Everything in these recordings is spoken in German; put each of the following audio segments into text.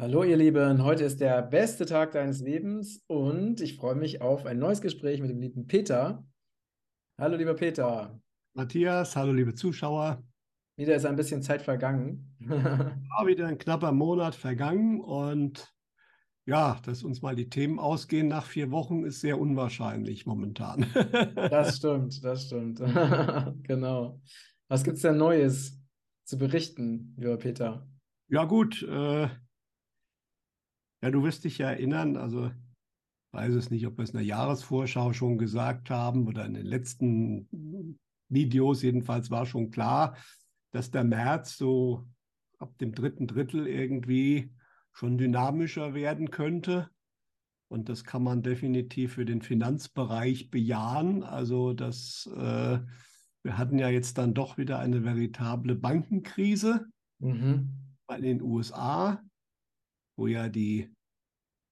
Hallo ihr Lieben, heute ist der beste Tag deines Lebens und ich freue mich auf ein neues Gespräch mit dem lieben Peter. Hallo lieber Peter. Matthias, hallo liebe Zuschauer. Wieder ist ein bisschen Zeit vergangen. War wieder ein knapper Monat vergangen und ja, dass uns mal die Themen ausgehen nach vier Wochen ist sehr unwahrscheinlich momentan. Das stimmt, das stimmt. Genau. Was gibt es denn Neues zu berichten, lieber Peter? Ja gut, äh, ja, du wirst dich ja erinnern, also weiß es nicht, ob wir es in der Jahresvorschau schon gesagt haben oder in den letzten Videos, jedenfalls war schon klar, dass der März so ab dem dritten Drittel irgendwie schon dynamischer werden könnte. Und das kann man definitiv für den Finanzbereich bejahen. Also das, äh, wir hatten ja jetzt dann doch wieder eine veritable Bankenkrise mhm. in den USA wo ja die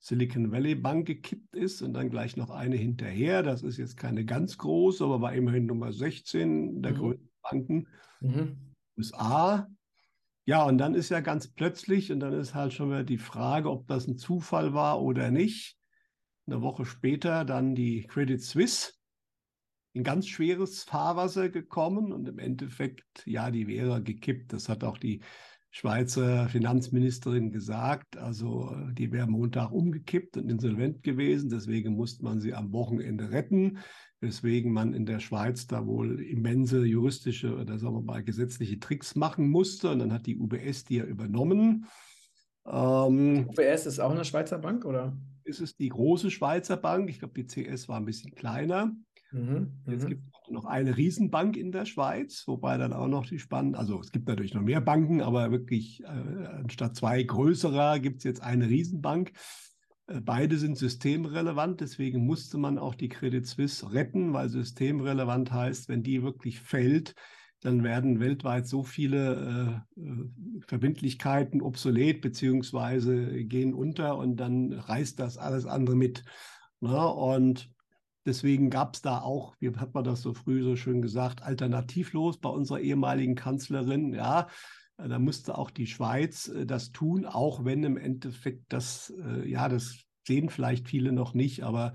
Silicon Valley Bank gekippt ist und dann gleich noch eine hinterher. Das ist jetzt keine ganz große, aber war immerhin Nummer 16 der mhm. größten Banken mhm. USA. Ja, und dann ist ja ganz plötzlich, und dann ist halt schon wieder die Frage, ob das ein Zufall war oder nicht. Eine Woche später dann die Credit Suisse in ganz schweres Fahrwasser gekommen und im Endeffekt, ja, die wäre gekippt. Das hat auch die Schweizer Finanzministerin gesagt. Also die wäre Montag umgekippt und insolvent gewesen. Deswegen musste man sie am Wochenende retten. Weswegen man in der Schweiz da wohl immense juristische oder sagen wir mal gesetzliche Tricks machen musste. Und dann hat die UBS die ja übernommen. Ähm, UBS ist auch eine Schweizer Bank, oder? Ist es die große Schweizer Bank? Ich glaube, die CS war ein bisschen kleiner. Mhm, Jetzt mhm. gibt es noch eine Riesenbank in der Schweiz, wobei dann auch noch die spannend, also es gibt natürlich noch mehr Banken, aber wirklich äh, anstatt zwei größerer gibt es jetzt eine Riesenbank. Äh, beide sind systemrelevant, deswegen musste man auch die Credit Suisse retten, weil systemrelevant heißt, wenn die wirklich fällt, dann werden weltweit so viele äh, Verbindlichkeiten obsolet beziehungsweise gehen unter und dann reißt das alles andere mit. Na, ne? und Deswegen gab es da auch, wie hat man das so früh so schön gesagt, alternativlos bei unserer ehemaligen Kanzlerin. Ja, da musste auch die Schweiz äh, das tun, auch wenn im Endeffekt das, äh, ja, das sehen vielleicht viele noch nicht, aber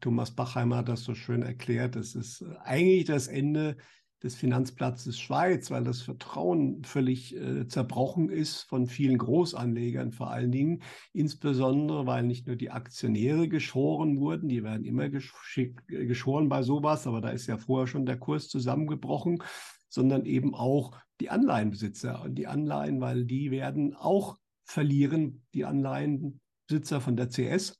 Thomas Bachheimer hat das so schön erklärt. Das ist äh, eigentlich das Ende des Finanzplatzes Schweiz, weil das Vertrauen völlig äh, zerbrochen ist von vielen Großanlegern vor allen Dingen, insbesondere weil nicht nur die Aktionäre geschoren wurden, die werden immer geschoren bei sowas, aber da ist ja vorher schon der Kurs zusammengebrochen, sondern eben auch die Anleihenbesitzer und die Anleihen, weil die werden auch verlieren, die Anleihenbesitzer von der CS.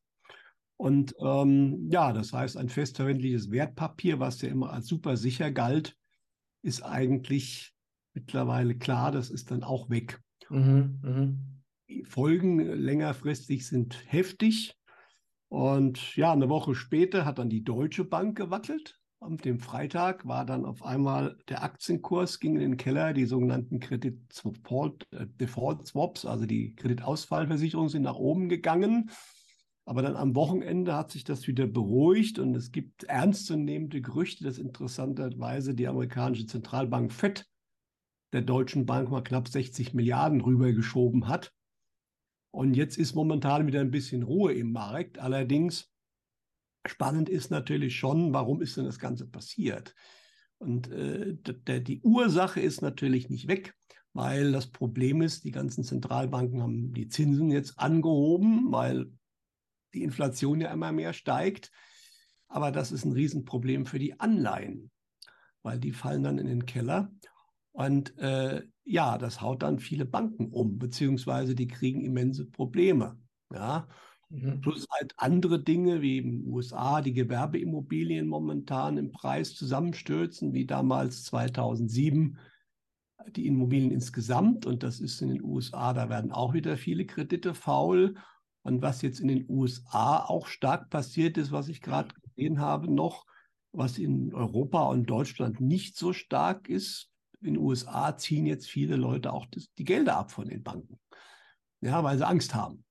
Und ähm, ja, das heißt, ein festverwendliches Wertpapier, was ja immer als super sicher galt, ist eigentlich mittlerweile klar, das ist dann auch weg. Mhm, mh. Die Folgen längerfristig sind heftig. Und ja, eine Woche später hat dann die Deutsche Bank gewackelt. Am dem Freitag war dann auf einmal der Aktienkurs ging in den Keller, die sogenannten Credit äh, Default Swaps, also die Kreditausfallversicherungen sind nach oben gegangen. Aber dann am Wochenende hat sich das wieder beruhigt und es gibt ernstzunehmende Gerüchte, dass interessanterweise die amerikanische Zentralbank FED der Deutschen Bank mal knapp 60 Milliarden rübergeschoben hat. Und jetzt ist momentan wieder ein bisschen Ruhe im Markt. Allerdings spannend ist natürlich schon, warum ist denn das Ganze passiert? Und äh, die Ursache ist natürlich nicht weg, weil das Problem ist, die ganzen Zentralbanken haben die Zinsen jetzt angehoben, weil die Inflation ja immer mehr steigt. Aber das ist ein Riesenproblem für die Anleihen, weil die fallen dann in den Keller. Und äh, ja, das haut dann viele Banken um, beziehungsweise die kriegen immense Probleme. Ja. Mhm. Plus halt andere Dinge wie in den USA die Gewerbeimmobilien momentan im Preis zusammenstürzen, wie damals 2007 die Immobilien insgesamt. Und das ist in den USA, da werden auch wieder viele Kredite faul. Und was jetzt in den USA auch stark passiert ist, was ich gerade gesehen habe, noch, was in Europa und Deutschland nicht so stark ist, in den USA ziehen jetzt viele Leute auch das, die Gelder ab von den Banken. Ja, weil sie Angst haben.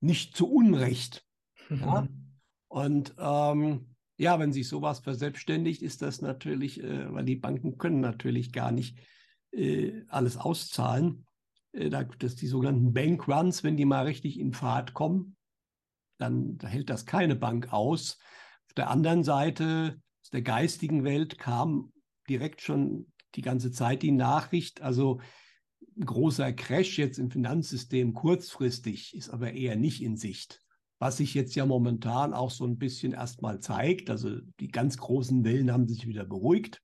Nicht zu Unrecht. Ja? Und ähm, ja, wenn sich sowas verselbstständigt, ist das natürlich, äh, weil die Banken können natürlich gar nicht äh, alles auszahlen. Äh, dass die sogenannten Bankruns, wenn die mal richtig in Fahrt kommen, dann hält das keine Bank aus. Auf der anderen Seite, aus der geistigen Welt kam direkt schon die ganze Zeit die Nachricht, also ein großer Crash jetzt im Finanzsystem kurzfristig ist aber eher nicht in Sicht. Was sich jetzt ja momentan auch so ein bisschen erstmal zeigt, also die ganz großen Wellen haben sich wieder beruhigt.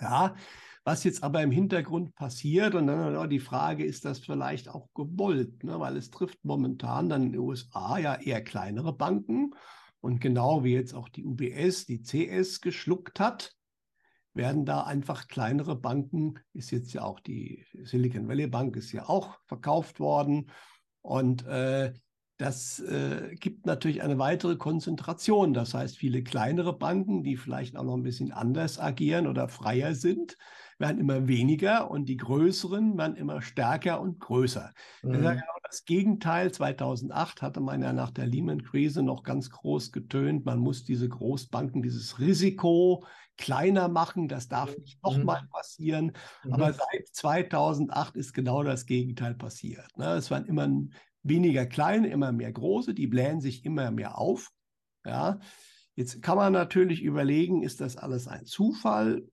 Ja, was jetzt aber im Hintergrund passiert, und dann die Frage, ist das vielleicht auch gewollt, ne? weil es trifft momentan dann in den USA ja eher kleinere Banken. Und genau wie jetzt auch die UBS, die CS geschluckt hat, werden da einfach kleinere Banken, ist jetzt ja auch die Silicon Valley Bank, ist ja auch verkauft worden. Und äh, das äh, gibt natürlich eine weitere Konzentration. Das heißt, viele kleinere Banken, die vielleicht auch noch ein bisschen anders agieren oder freier sind, werden immer weniger und die größeren werden immer stärker und größer. Mhm. Das genau das Gegenteil. 2008 hatte man ja nach der Lehman-Krise noch ganz groß getönt, man muss diese Großbanken, dieses Risiko kleiner machen, das darf nicht mhm. nochmal passieren. Mhm. Aber seit 2008 ist genau das Gegenteil passiert. Ne? Es waren immer weniger kleine, immer mehr große, die blähen sich immer mehr auf. Ja. Jetzt kann man natürlich überlegen, ist das alles ein Zufall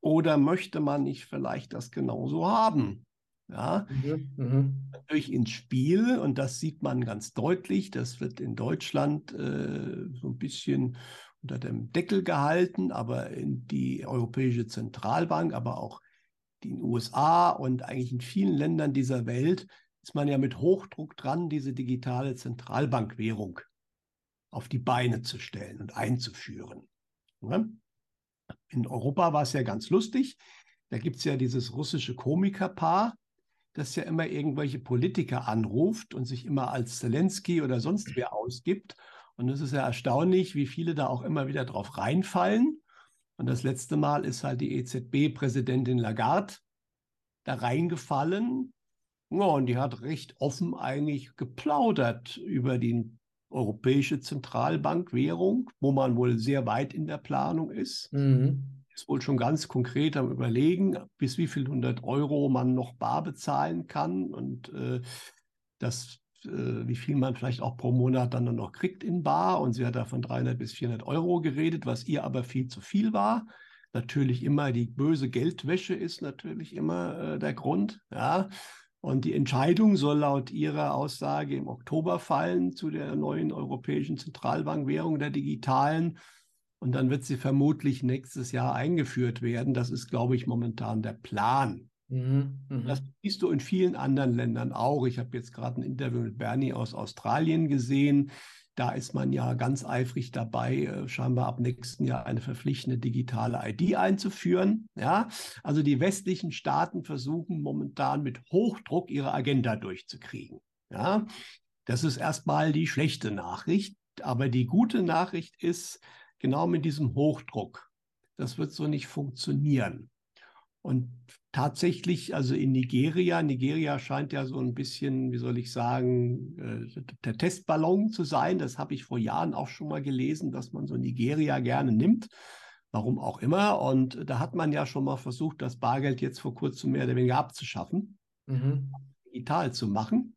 oder möchte man nicht vielleicht das genauso haben? Ja, mhm. mhm. natürlich ins Spiel und das sieht man ganz deutlich. Das wird in Deutschland äh, so ein bisschen unter dem Deckel gehalten, aber in die Europäische Zentralbank, aber auch in den USA und eigentlich in vielen Ländern dieser Welt ist man ja mit Hochdruck dran, diese digitale Zentralbankwährung auf die Beine zu stellen und einzuführen. In Europa war es ja ganz lustig. Da gibt es ja dieses russische Komikerpaar, das ja immer irgendwelche Politiker anruft und sich immer als Zelensky oder sonst wer ausgibt. Und es ist ja erstaunlich, wie viele da auch immer wieder drauf reinfallen. Und das letzte Mal ist halt die EZB-Präsidentin Lagarde da reingefallen, ja, und die hat recht offen eigentlich geplaudert über die Europäische Zentralbankwährung, wo man wohl sehr weit in der Planung ist. Mhm. Ist wohl schon ganz konkret am Überlegen, bis wie viel 100 Euro man noch bar bezahlen kann und äh, das, äh, wie viel man vielleicht auch pro Monat dann noch kriegt in bar. Und sie hat da von 300 bis 400 Euro geredet, was ihr aber viel zu viel war natürlich immer die böse Geldwäsche ist natürlich immer äh, der Grund. Ja, und die Entscheidung soll laut Ihrer Aussage im Oktober fallen zu der neuen europäischen Zentralbankwährung der digitalen. Und dann wird sie vermutlich nächstes Jahr eingeführt werden. Das ist, glaube ich, momentan der Plan. Mhm, mh. Das siehst du in vielen anderen Ländern auch. Ich habe jetzt gerade ein Interview mit Bernie aus Australien gesehen. Da ist man ja ganz eifrig dabei, äh, scheinbar ab nächsten Jahr eine verpflichtende digitale ID einzuführen. Ja, also die westlichen Staaten versuchen momentan mit Hochdruck ihre Agenda durchzukriegen. Ja, das ist erstmal die schlechte Nachricht. Aber die gute Nachricht ist, genau mit diesem Hochdruck, das wird so nicht funktionieren. Und tatsächlich, also in Nigeria, Nigeria scheint ja so ein bisschen, wie soll ich sagen, äh, der Testballon zu sein. Das habe ich vor Jahren auch schon mal gelesen, dass man so Nigeria gerne nimmt. Warum auch immer. Und da hat man ja schon mal versucht, das Bargeld jetzt vor kurzem mehr oder weniger abzuschaffen, mhm. digital zu machen.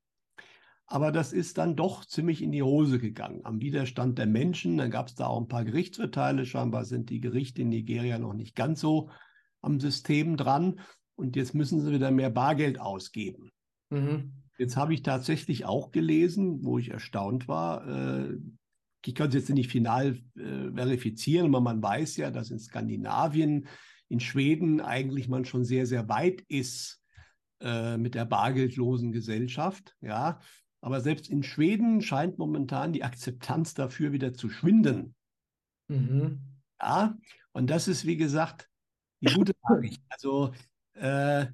Aber das ist dann doch ziemlich in die Hose gegangen. Am Widerstand der Menschen, dann gab es da auch ein paar Gerichtsurteile. Scheinbar sind die Gerichte in Nigeria noch nicht ganz so am System dran und jetzt müssen sie wieder mehr Bargeld ausgeben. Mhm. Jetzt habe ich tatsächlich auch gelesen, wo ich erstaunt war. Äh, ich kann es jetzt nicht final äh, verifizieren, aber man weiß ja, dass in Skandinavien, in Schweden eigentlich man schon sehr, sehr weit ist äh, mit der bargeldlosen Gesellschaft. Ja, aber selbst in Schweden scheint momentan die Akzeptanz dafür wieder zu schwinden. Mhm. Ja, und das ist, wie gesagt, die gute Nachricht. Also äh,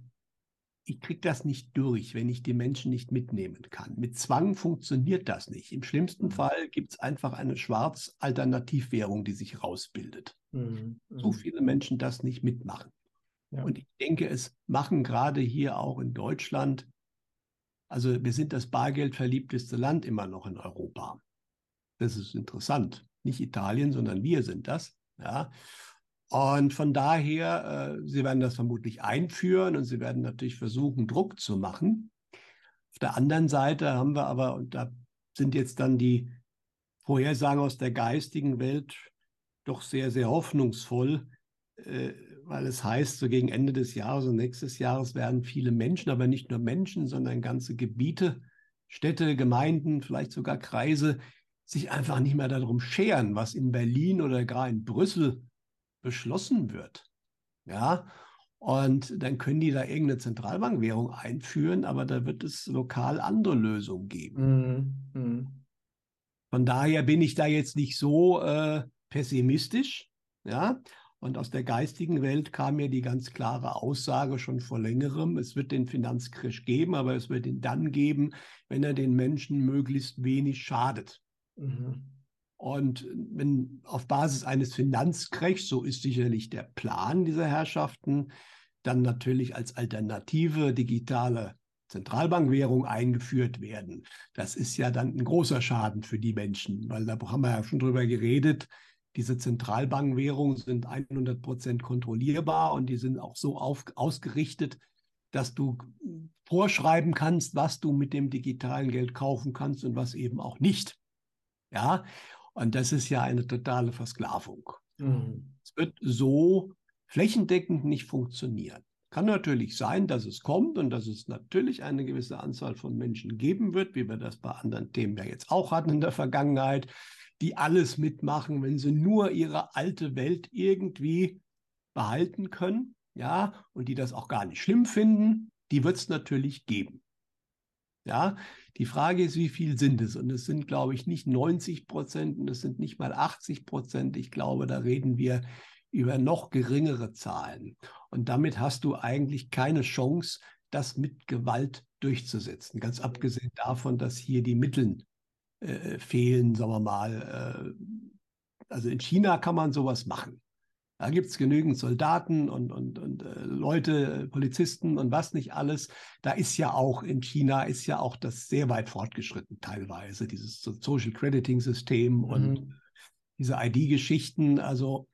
ich kriege das nicht durch, wenn ich die Menschen nicht mitnehmen kann. Mit Zwang funktioniert das nicht. Im schlimmsten mhm. Fall gibt es einfach eine Schwarz-Alternativwährung, die sich rausbildet. Mhm. So mhm. viele Menschen das nicht mitmachen. Ja. Und ich denke, es machen gerade hier auch in Deutschland, also wir sind das bargeldverliebteste Land immer noch in Europa. Das ist interessant. Nicht Italien, sondern wir sind das. Ja. Und von daher, äh, sie werden das vermutlich einführen und sie werden natürlich versuchen, Druck zu machen. Auf der anderen Seite haben wir aber, und da sind jetzt dann die Vorhersagen aus der geistigen Welt doch sehr, sehr hoffnungsvoll, äh, weil es heißt, so gegen Ende des Jahres und nächstes Jahres werden viele Menschen, aber nicht nur Menschen, sondern ganze Gebiete, Städte, Gemeinden, vielleicht sogar Kreise, sich einfach nicht mehr darum scheren, was in Berlin oder gar in Brüssel beschlossen wird. Ja, und dann können die da irgendeine Zentralbankwährung einführen, aber da wird es lokal andere Lösungen geben. Mhm. Mhm. Von daher bin ich da jetzt nicht so äh, pessimistisch. Ja, und aus der geistigen Welt kam mir die ganz klare Aussage schon vor längerem, es wird den Finanzcrash geben, aber es wird ihn dann geben, wenn er den Menschen möglichst wenig schadet. Mhm. Und wenn auf Basis eines Finanzcrashs, so ist sicherlich der Plan dieser Herrschaften, dann natürlich als alternative digitale Zentralbankwährung eingeführt werden. Das ist ja dann ein großer Schaden für die Menschen, weil da haben wir ja schon drüber geredet. Diese Zentralbankwährungen sind 100 Prozent kontrollierbar und die sind auch so auf, ausgerichtet, dass du vorschreiben kannst, was du mit dem digitalen Geld kaufen kannst und was eben auch nicht. Ja, und das ist ja eine totale Versklavung. Mhm. Es wird so flächendeckend nicht funktionieren. Kann natürlich sein, dass es kommt und dass es natürlich eine gewisse Anzahl von Menschen geben wird, wie wir das bei anderen Themen ja jetzt auch hatten in der Vergangenheit, die alles mitmachen, wenn sie nur ihre alte Welt irgendwie behalten können, ja, und die das auch gar nicht schlimm finden, die wird es natürlich geben. Ja, die Frage ist, wie viel sind es? Und es sind, glaube ich, nicht 90 Prozent und es sind nicht mal 80 Prozent. Ich glaube, da reden wir über noch geringere Zahlen. Und damit hast du eigentlich keine Chance, das mit Gewalt durchzusetzen. Ganz abgesehen davon, dass hier die Mittel äh, fehlen, sagen wir mal. Äh, also in China kann man sowas machen. Da gibt es genügend Soldaten und, und, und äh, Leute, Polizisten und was nicht alles. Da ist ja auch in China ist ja auch das sehr weit fortgeschritten teilweise, dieses Social Crediting System mhm. und diese ID-Geschichten. Also,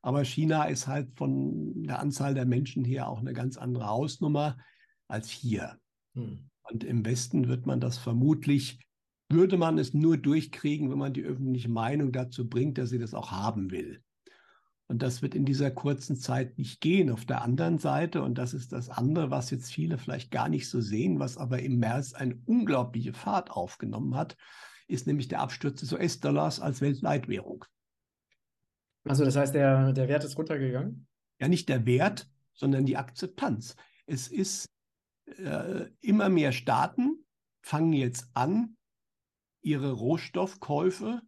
aber China ist halt von der Anzahl der Menschen her auch eine ganz andere Hausnummer als hier. Mhm. Und im Westen wird man das vermutlich würde man es nur durchkriegen, wenn man die öffentliche Meinung dazu bringt, dass sie das auch haben will. Und das wird in dieser kurzen Zeit nicht gehen. Auf der anderen Seite, und das ist das andere, was jetzt viele vielleicht gar nicht so sehen, was aber im März eine unglaubliche Fahrt aufgenommen hat, ist nämlich der Absturz des US-Dollars als Weltleitwährung. Also das heißt, der, der Wert ist runtergegangen? Ja, nicht der Wert, sondern die Akzeptanz. Es ist äh, immer mehr Staaten fangen jetzt an, ihre Rohstoffkäufe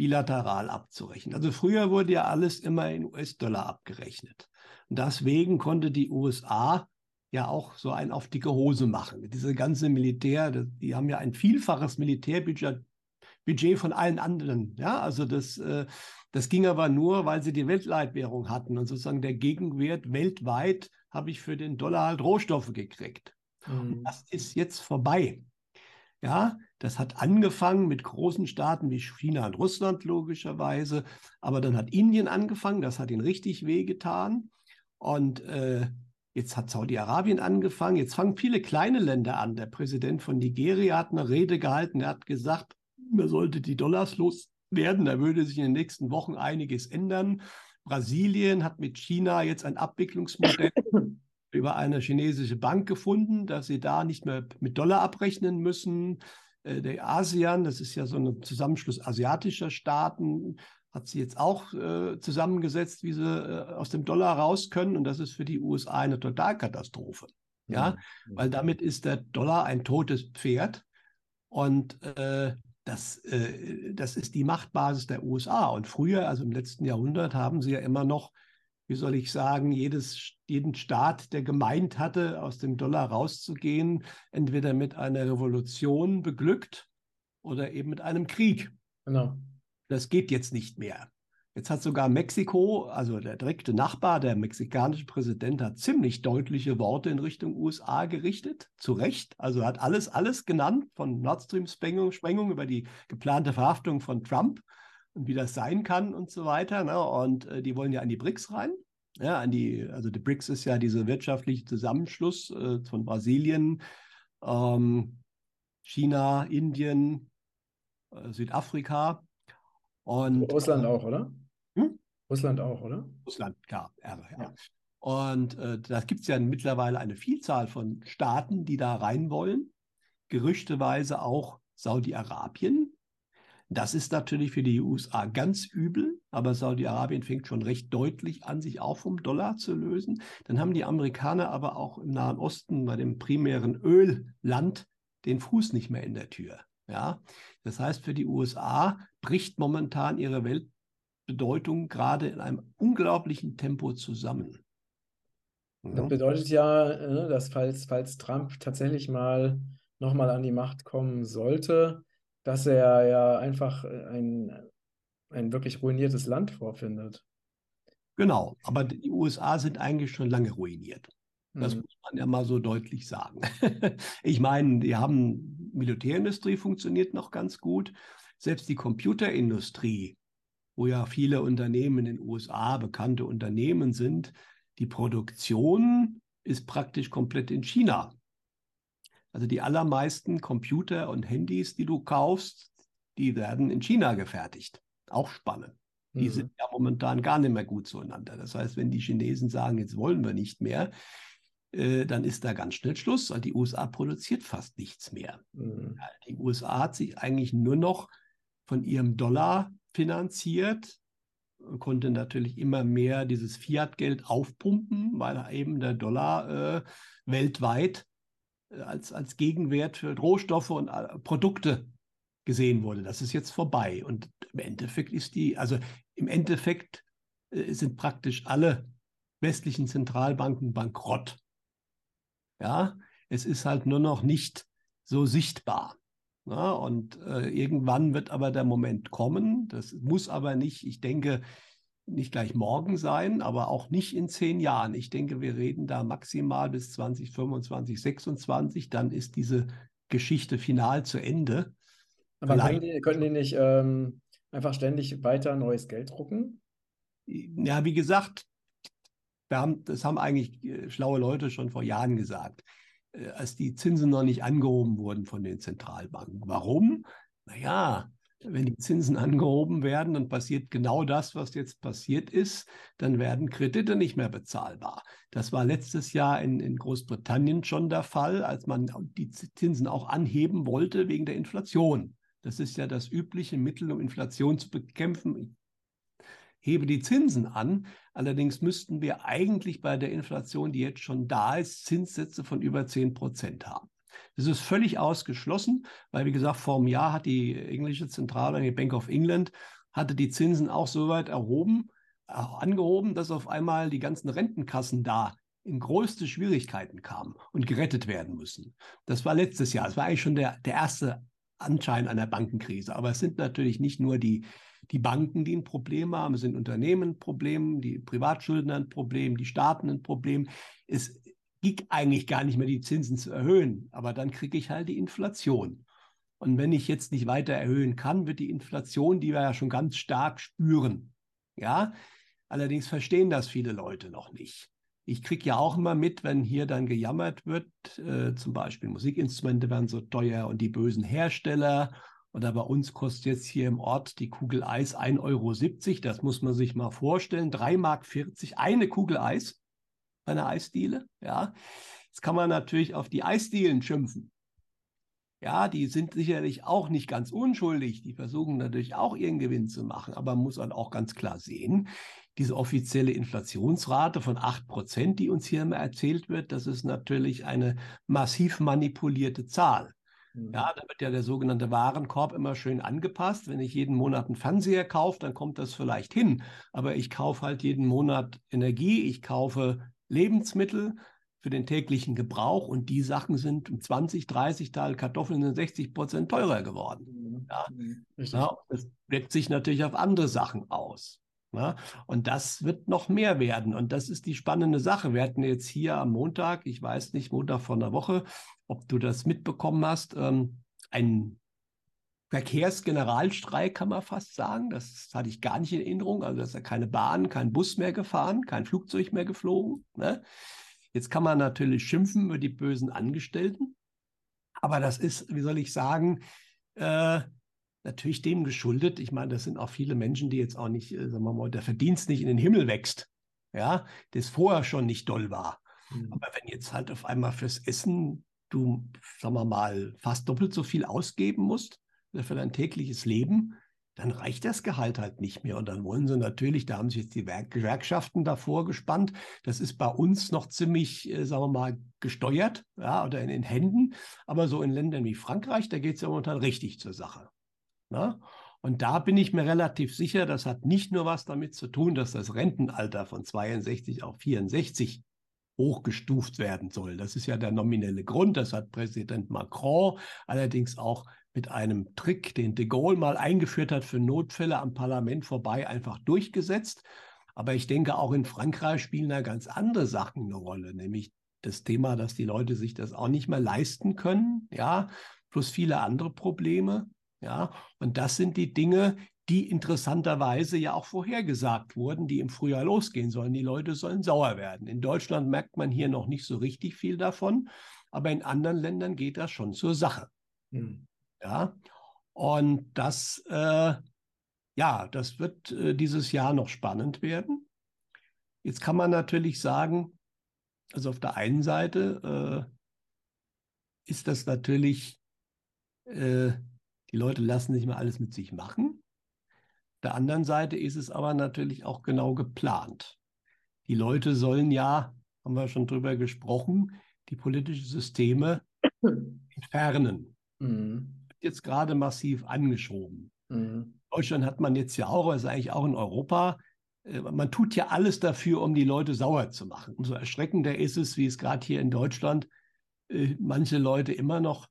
bilateral abzurechnen. Also früher wurde ja alles immer in US-Dollar abgerechnet. Und deswegen konnte die USA ja auch so ein auf dicke Hose machen. Diese ganze Militär, die haben ja ein vielfaches Militärbudget Budget von allen anderen. Ja, also das, äh, das ging aber nur, weil sie die Weltleitwährung hatten. Und sozusagen der Gegenwert weltweit habe ich für den Dollar halt Rohstoffe gekriegt. Mhm. das ist jetzt vorbei. Ja, das hat angefangen mit großen Staaten wie China und Russland logischerweise, aber dann hat Indien angefangen, das hat ihn richtig wehgetan. Und äh, jetzt hat Saudi-Arabien angefangen, jetzt fangen viele kleine Länder an. Der Präsident von Nigeria hat eine Rede gehalten, er hat gesagt, man sollte die Dollars loswerden, da würde sich in den nächsten Wochen einiges ändern. Brasilien hat mit China jetzt ein Abwicklungsmodell über eine chinesische Bank gefunden, dass sie da nicht mehr mit Dollar abrechnen müssen. Äh, der ASEAN, das ist ja so ein Zusammenschluss asiatischer Staaten, hat sie jetzt auch äh, zusammengesetzt, wie sie äh, aus dem Dollar raus können. Und das ist für die USA eine Totalkatastrophe. Ja, mhm. weil damit ist der Dollar ein totes Pferd. Und das, das ist die Machtbasis der USA. Und früher, also im letzten Jahrhundert, haben sie ja immer noch wie soll ich sagen, jedes, jeden Staat, der gemeint hatte, aus dem Dollar rauszugehen, entweder mit einer Revolution beglückt oder eben mit einem Krieg. Genau. Das geht jetzt nicht mehr. Jetzt hat sogar Mexiko, also der direkte Nachbar, der mexikanische Präsident, hat ziemlich deutliche Worte in Richtung USA gerichtet, zu Recht. Also hat alles, alles genannt, von Nord Stream-Sprengung Sprengung über die geplante Verhaftung von Trump und wie das sein kann und so weiter. Ne? Und äh, die wollen ja an die BRICS rein. Ja, an die, also die BRICS ist ja dieser wirtschaftliche Zusammenschluss äh, von Brasilien, ähm, China, Indien, äh, Südafrika. Und, Russland auch, oder? Hm? Russland auch, oder? Russland, ja. ja. ja. Und äh, da gibt es ja mittlerweile eine Vielzahl von Staaten, die da rein wollen. Gerüchteweise auch Saudi-Arabien. Das ist natürlich für die USA ganz übel, aber Saudi-Arabien fängt schon recht deutlich an, sich auch vom Dollar zu lösen. Dann haben die Amerikaner aber auch im Nahen Osten bei dem primären Ölland den Fuß nicht mehr in der Tür. Ja, das heißt, für die USA bricht momentan ihre Weltbedeutung gerade in einem unglaublichen Tempo zusammen. Das bedeutet ja, ne, dass falls, falls Trump tatsächlich mal nochmal an die Macht kommen sollte, dass er ja einfach ein, ein wirklich ruiniertes Land vorfindet. Genau, aber die USA sind eigentlich schon lange ruiniert. Das mhm. muss man ja mal so deutlich sagen. ich meine, die haben Militärindustrie funktioniert noch ganz gut. Selbst die Computerindustrie, wo ja viele Unternehmen in den USA bekannte Unternehmen sind, die Produktion ist praktisch komplett in China. Also die allermeisten Computer und Handys, die du kaufst, die werden in China gefertigt. Auch spannend. Die mhm. sind ja momentan gar nicht mehr gut zueinander. Das heißt, wenn die Chinesen sagen, jetzt wollen wir nicht mehr, äh, dann ist da ganz schnell Schluss, weil die USA produziert fast nichts mehr. Mhm. Die USA hat sich eigentlich nur noch von ihrem Dollar finanziert konnte natürlich immer mehr dieses Fiat-Geld aufpumpen, weil eben der Dollar äh, weltweit als, als Gegenwert für Rohstoffe und äh, Produkte gesehen wurde. Das ist jetzt vorbei. Und im Endeffekt ist die, also im Endeffekt äh, sind praktisch alle westlichen Zentralbanken bankrott. Ja, es ist halt nur noch nicht so sichtbar. Ja, und äh, irgendwann wird aber der Moment kommen. Das muss aber nicht, ich denke, nicht gleich morgen sein, aber auch nicht in zehn Jahren. Ich denke, wir reden da maximal bis 2025, 26. Dann ist diese Geschichte final zu Ende. Aber können die, können die nicht ähm, einfach ständig weiter neues Geld drucken? Ja, wie gesagt, haben, das haben eigentlich äh, schlaue Leute schon vor Jahren gesagt. Äh, als die Zinsen noch nicht angehoben wurden von den Zentralbanken. Warum? Naja, wenn die Zinsen angehoben werden, dann passiert genau das, was jetzt passiert ist. Dann werden Kredite nicht mehr bezahlbar. Das war letztes Jahr in, in Großbritannien schon der Fall, als man die Zinsen auch anheben wollte wegen der Inflation. Das ist ja das übliche Mittel, um Inflation zu bekämpfen hebe die Zinsen an. Allerdings müssten wir eigentlich bei der Inflation, die jetzt schon da ist, Zinssätze von über 10 Prozent haben. Das ist völlig ausgeschlossen, weil, wie gesagt, vor einem Jahr hat die englische Zentralbank, die Bank of England, hatte die Zinsen auch so weit erhoben, angehoben, dass auf einmal die ganzen Rentenkassen da in größte Schwierigkeiten kamen und gerettet werden müssen. Das war letztes Jahr. Das war eigentlich schon der, der erste Anschein einer Bankenkrise. Aber es sind natürlich nicht nur die, die Banken, die ein Problem haben, es sind Unternehmen ein Problem, die Privatschuldner ein Problem, die Staaten ein Problem. Es ging eigentlich gar nicht mehr, die Zinsen zu erhöhen, aber dann kriege ich halt die Inflation. Und wenn ich jetzt nicht weiter erhöhen kann, wird die Inflation, die wir ja schon ganz stark spüren. Ja, allerdings verstehen das viele Leute noch nicht. Ich kriege ja auch immer mit, wenn hier dann gejammert wird, äh, zum Beispiel Musikinstrumente werden so teuer und die bösen Hersteller oder bei uns kostet jetzt hier im Ort die Kugel Eis 1,70 Euro. Das muss man sich mal vorstellen. 3,40 Mark eine Kugel Eis bei einer Eisdiele. Ja. Jetzt kann man natürlich auf die Eisdielen schimpfen. Ja, die sind sicherlich auch nicht ganz unschuldig. Die versuchen natürlich auch ihren Gewinn zu machen. Aber man muss halt auch ganz klar sehen, diese offizielle Inflationsrate von 8 Prozent, die uns hier immer erzählt wird, das ist natürlich eine massiv manipulierte Zahl. Mhm. Ja, da wird ja der sogenannte Warenkorb immer schön angepasst. Wenn ich jeden Monat einen Fernseher kaufe, dann kommt das vielleicht hin. Aber ich kaufe halt jeden Monat Energie, ich kaufe Lebensmittel für den täglichen Gebrauch und die Sachen sind um 20, 30 Teil Kartoffeln sind 60 Prozent teurer geworden. Mhm. Ja. Mhm. ja, das wirkt sich natürlich auf andere Sachen aus. Ja, und das wird noch mehr werden. Und das ist die spannende Sache. Wir hatten jetzt hier am Montag, ich weiß nicht, Montag vor einer Woche, ob du das mitbekommen hast, ähm, einen Verkehrsgeneralstreik, kann man fast sagen. Das hatte ich gar nicht in Erinnerung. Also, dass er keine Bahn, kein Bus mehr gefahren, kein Flugzeug mehr geflogen. Ne? Jetzt kann man natürlich schimpfen über die bösen Angestellten. Aber das ist, wie soll ich sagen, äh, natürlich dem geschuldet. Ich meine, das sind auch viele Menschen, die jetzt auch nicht, äh, sagen wir mal, der Verdienst nicht in den Himmel wächst. Ja, das vorher schon nicht doll war. Mhm. Aber wenn jetzt halt auf einmal fürs Essen du, sagen wir mal, fast doppelt so viel ausgeben musst für dein tägliches Leben, dann reicht das Gehalt halt nicht mehr. Und dann wollen sie natürlich, da haben sich jetzt die Gewerkschaften davor gespannt. Das ist bei uns noch ziemlich, äh, sagen wir mal, gesteuert, ja, oder in den Händen. Aber so in Ländern wie Frankreich, da geht es ja momentan richtig zur Sache. Na? Und da bin ich mir relativ sicher, das hat nicht nur was damit zu tun, dass das Rentenalter von 62 auf 64 hochgestuft werden soll. Das ist ja der nominelle Grund. Das hat Präsident Macron allerdings auch mit einem Trick, den de Gaulle mal eingeführt hat für Notfälle am Parlament vorbei, einfach durchgesetzt. Aber ich denke, auch in Frankreich spielen da ganz andere Sachen eine Rolle, nämlich das Thema, dass die Leute sich das auch nicht mehr leisten können, ja, plus viele andere Probleme, ja. Und das sind die Dinge, die interessanterweise ja auch vorhergesagt wurden, die im Frühjahr losgehen sollen. Die Leute sollen sauer werden. In Deutschland merkt man hier noch nicht so richtig viel davon, aber in anderen Ländern geht das schon zur Sache. Hm. Ja, und das, äh, ja, das wird äh, dieses Jahr noch spannend werden. Jetzt kann man natürlich sagen, also auf der einen Seite äh, ist das natürlich, äh, die Leute lassen sich mal alles mit sich machen. Auf der anderen Seite ist es aber natürlich auch genau geplant. Die Leute sollen ja, haben wir schon drüber gesprochen, die politischen Systeme entfernen. Mhm jetzt gerade massiv angeschoben. Mhm. Deutschland hat man jetzt ja auch, also eigentlich auch in Europa, äh, man tut ja alles dafür, um die Leute sauer zu machen. Umso erschreckender ist es, wie es gerade hier in Deutschland äh, manche Leute immer noch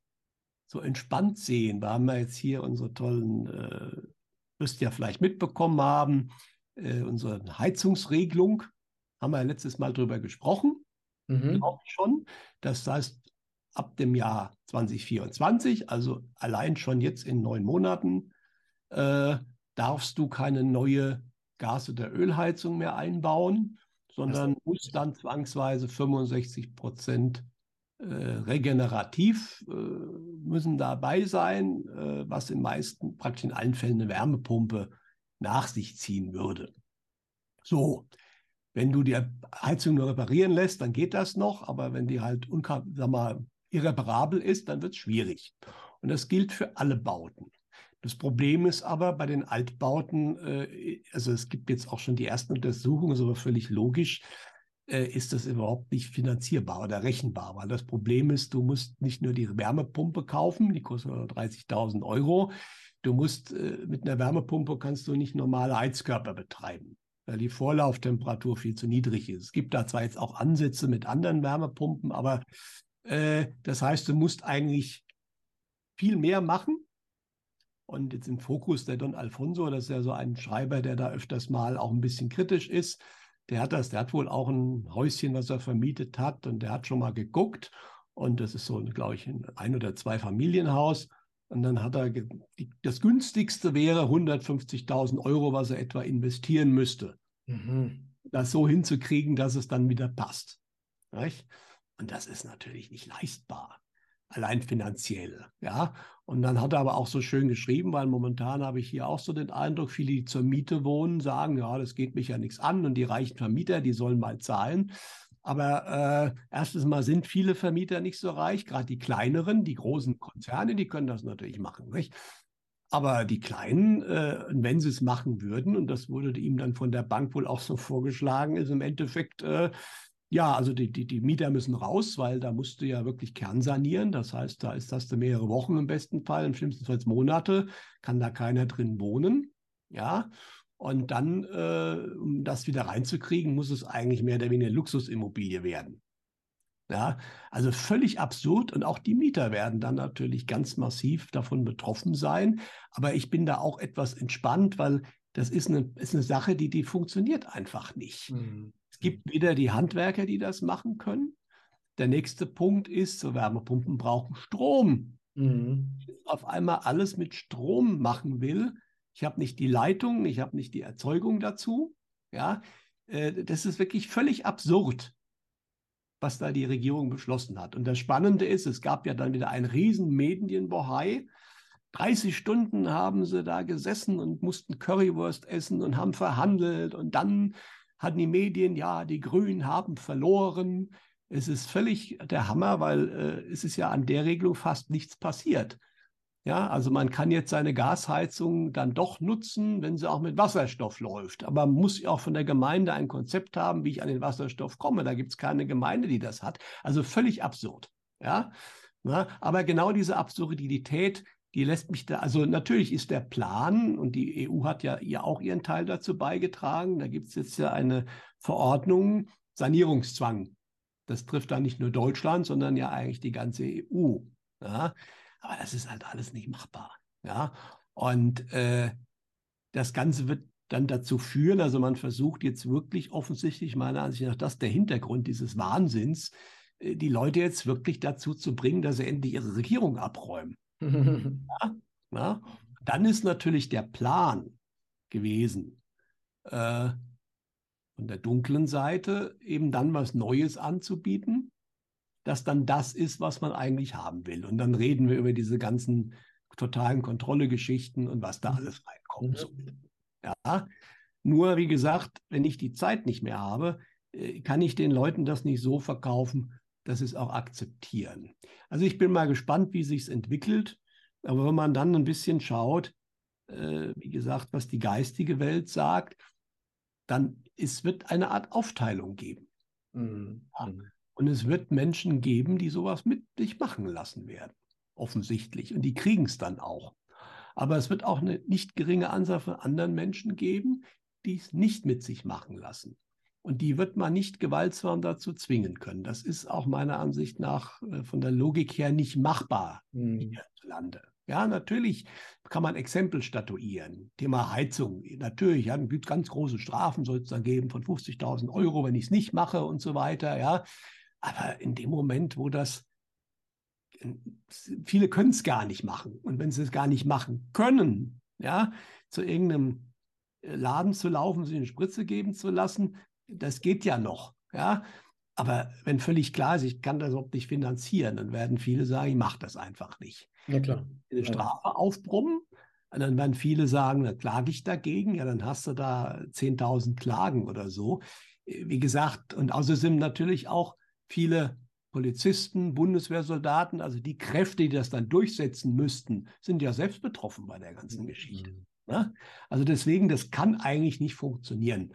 so entspannt sehen. Da haben wir jetzt hier unsere tollen, äh, wirst ja vielleicht mitbekommen haben, äh, unsere Heizungsregelung, haben wir ja letztes Mal drüber gesprochen. Mhm. Auch schon. Das heißt, ab dem Jahr 2024, also allein schon jetzt in neun Monaten, äh, darfst du keine neue Gas- oder Ölheizung mehr einbauen, sondern musst dann zwangsweise 65 Prozent äh, regenerativ äh, müssen dabei sein, äh, was in meisten, praktisch in allen Fällen eine Wärmepumpe nach sich ziehen würde. So, wenn du die Heizung nur reparieren lässt, dann geht das noch, aber wenn die halt sag mal, irreparabel ist, dann wird es schwierig. Und das gilt für alle Bauten. Das Problem ist aber bei den Altbauten, äh, also es gibt jetzt auch schon die ersten Untersuchungen, ist aber völlig logisch, äh, ist das überhaupt nicht finanzierbar oder rechenbar, weil das Problem ist, du musst nicht nur die Wärmepumpe kaufen, die kostet 30.000 Euro, du musst äh, mit einer Wärmepumpe kannst du nicht normale Heizkörper betreiben, weil die Vorlauftemperatur viel zu niedrig ist. Es gibt da zwar jetzt auch Ansätze mit anderen Wärmepumpen, aber das heißt, du musst eigentlich viel mehr machen. Und jetzt im Fokus der Don Alfonso, das ist ja so ein Schreiber, der da öfters mal auch ein bisschen kritisch ist. Der hat das, der hat wohl auch ein Häuschen, was er vermietet hat und der hat schon mal geguckt. Und das ist so, glaube ich, ein Ein- oder Zwei-Familienhaus. Und dann hat er, das günstigste wäre 150.000 Euro, was er etwa investieren müsste. Mhm. Das so hinzukriegen, dass es dann wieder passt. Nicht? Und das ist natürlich nicht leistbar, allein finanziell. Ja, und dann hat er aber auch so schön geschrieben, weil momentan habe ich hier auch so den Eindruck, viele, die zur Miete wohnen, sagen, ja, das geht mich ja nichts an und die reichen Vermieter, die sollen mal zahlen. Aber äh, erstens mal sind viele Vermieter nicht so reich, gerade die kleineren, die großen Konzerne, die können das natürlich machen. Nicht? Aber die Kleinen, äh, wenn sie es machen würden, und das wurde ihm dann von der Bank wohl auch so vorgeschlagen, ist im Endeffekt, äh, ja, also die, die, die Mieter müssen raus, weil da musst du ja wirklich kernsanieren. Das heißt, da ist das mehrere Wochen im besten Fall, im schlimmsten Fall Monate, kann da keiner drin wohnen. Ja, und dann, äh, um das wieder reinzukriegen, muss es eigentlich mehr oder weniger Luxusimmobilie werden. Ja, also völlig absurd und auch die Mieter werden dann natürlich ganz massiv davon betroffen sein. Aber ich bin da auch etwas entspannt, weil das ist eine, ist eine Sache, die, die funktioniert einfach nicht. Mhm. Es gibt wieder die Handwerker, die das machen können. Der nächste Punkt ist, so Wärmepumpen brauchen Strom. Mhm. Auf einmal alles mit Strom machen will. Ich habe nicht die Leitung, ich habe nicht die Erzeugung dazu. Ja, äh, das ist wirklich völlig absurd. was da die Regierung beschlossen hat. Und das Spannende ist, es gab ja dann wieder einen riesen Medienbohai. 30 Stunden haben sie da gesessen und mussten Currywurst essen und haben verhandelt. Und dann hatten die Medien, ja, die Grünen haben verloren. Es ist völlig der Hammer, weil äh, es ist ja an der Regelung fast nichts passiert. Ja, also man kann jetzt seine Gasheizung dann doch nutzen, wenn sie auch mit Wasserstoff läuft. Aber man muss auch von der Gemeinde ein Konzept haben, wie ich an den Wasserstoff komme. Da gibt es keine Gemeinde, die das hat. Also völlig absurd. Ja, Na, aber genau diese Absurdität, die lässt mich da, also natürlich ist der Plan, und die EU hat ja, ja auch ihren Teil dazu beigetragen, da gibt es jetzt ja eine Verordnung, Sanierungszwang. Das trifft dann nicht nur Deutschland, sondern ja eigentlich die ganze EU. Ja? Aber das ist halt alles nicht machbar. Ja, und äh, das Ganze wird dann dazu führen, also man versucht jetzt wirklich offensichtlich meiner Ansicht nach, das der Hintergrund dieses Wahnsinns, äh, die Leute jetzt wirklich dazu zu bringen, dass sie endlich ihre Regierung abräumen. ja? Ja? Dann ist natürlich der Plan gewesen, äh, von der dunklen Seite eben dann was Neues anzubieten, das dann das ist, was man eigentlich haben will. Und dann reden wir über diese ganzen totalen Kontrolle-Geschichten und was da mhm. alles reinkommt. So. Ja, nur wie gesagt, wenn ich die Zeit nicht mehr habe, äh, kann ich den Leuten das nicht so verkaufen, dass sie es auch akzeptieren. Also ich bin mal gespannt, wie sich es entwickelt. Aber wenn man dann ein bisschen schaut, äh, wie gesagt, was die geistige Welt sagt, dann es wird eine Art Aufteilung geben. Mhm. Ja. Mhm. Und es wird Menschen geben, die sowas mit sich machen lassen werden, offensichtlich. Und die kriegen es dann auch. Aber es wird auch eine nicht geringe Anzahl von anderen Menschen geben, die es nicht mit sich machen lassen. Und die wird man nicht gewaltsam dazu zwingen können. Das ist auch meiner Ansicht nach äh, von der Logik her nicht machbar mhm. hierzulande. Ja, natürlich kann man Exempel statuieren. Thema Heizung. Natürlich, ja, gibt ganz große Strafen, soll es dann geben von 50.000 Euro, wenn ich es nicht mache und so weiter. Ja, aber in dem Moment, wo das, viele können es gar nicht machen. Und wenn sie es gar nicht machen können, ja, zu irgendeinem äh, Laden zu laufen, sich eine Spritze geben zu lassen, das geht ja noch, ja. Aber wenn völlig klar ist, ich kann das überhaupt nicht finanzieren, dann werden viele sagen, ich mache das einfach nicht. Ja, klar. Eine Strafe aufbrummen, und dann werden viele sagen, dann klage ich dagegen, ja, dann hast du da 10.000 Klagen oder so. Wie gesagt, und außerdem natürlich auch viele Polizisten, Bundeswehrsoldaten, also die Kräfte, die das dann durchsetzen müssten, sind ja selbst betroffen bei der ganzen Geschichte. Mhm. Also deswegen, das kann eigentlich nicht funktionieren.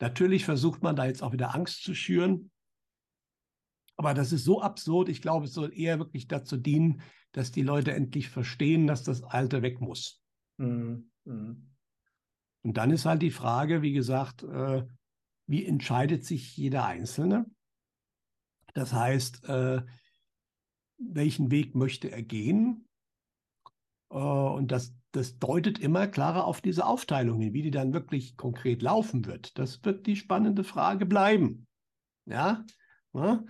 Natürlich versucht man da jetzt auch wieder Angst zu schüren. Aber das ist so absurd. Ich glaube, es soll eher wirklich dazu dienen, dass die Leute endlich verstehen, dass das Alte weg muss. Mhm. Mhm. Und dann ist halt die Frage, wie gesagt, äh, wie entscheidet sich jeder Einzelne? Das heißt, äh, welchen Weg möchte er gehen? Äh, und das, das deutet immer klarer auf diese Aufteilung hin, wie die dann wirklich konkret laufen wird. Das wird die spannende Frage bleiben. Ja, ja?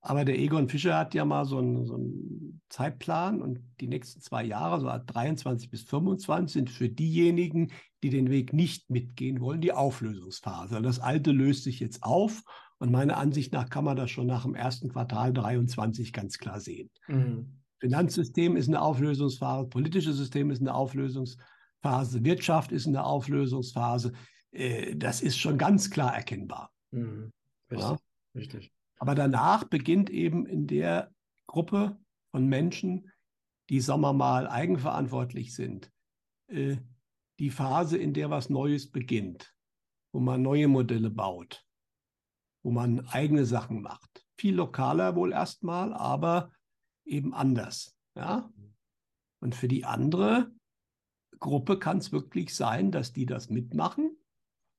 Aber der Egon Fischer hat ja mal so einen, so einen, Zeitplan und die nächsten zwei Jahre, so 23 bis 25, sind für diejenigen, die den Weg nicht mitgehen wollen, die Auflösungsphase. Das Alte löst sich jetzt auf und meiner Ansicht nach kann man das schon nach dem ersten Quartal 23 ganz klar sehen. Mhm. Finanzsystem ist eine Auflösungsphase, politisches System ist eine Auflösungsphase, Wirtschaft ist eine Auflösungsphase. Äh, das ist schon ganz klar erkennbar. Mhm. Richtig. Ja? Richtig. Aber danach beginnt eben in der Gruppe von Menschen, die, sagen wir mal, eigenverantwortlich sind, äh, die Phase, in der was Neues beginnt, wo man neue Modelle baut, wo man eigene Sachen macht. Viel lokaler wohl erstmal, aber eben anders. Ja? Und für die andere Gruppe kann es wirklich sein, dass die das mitmachen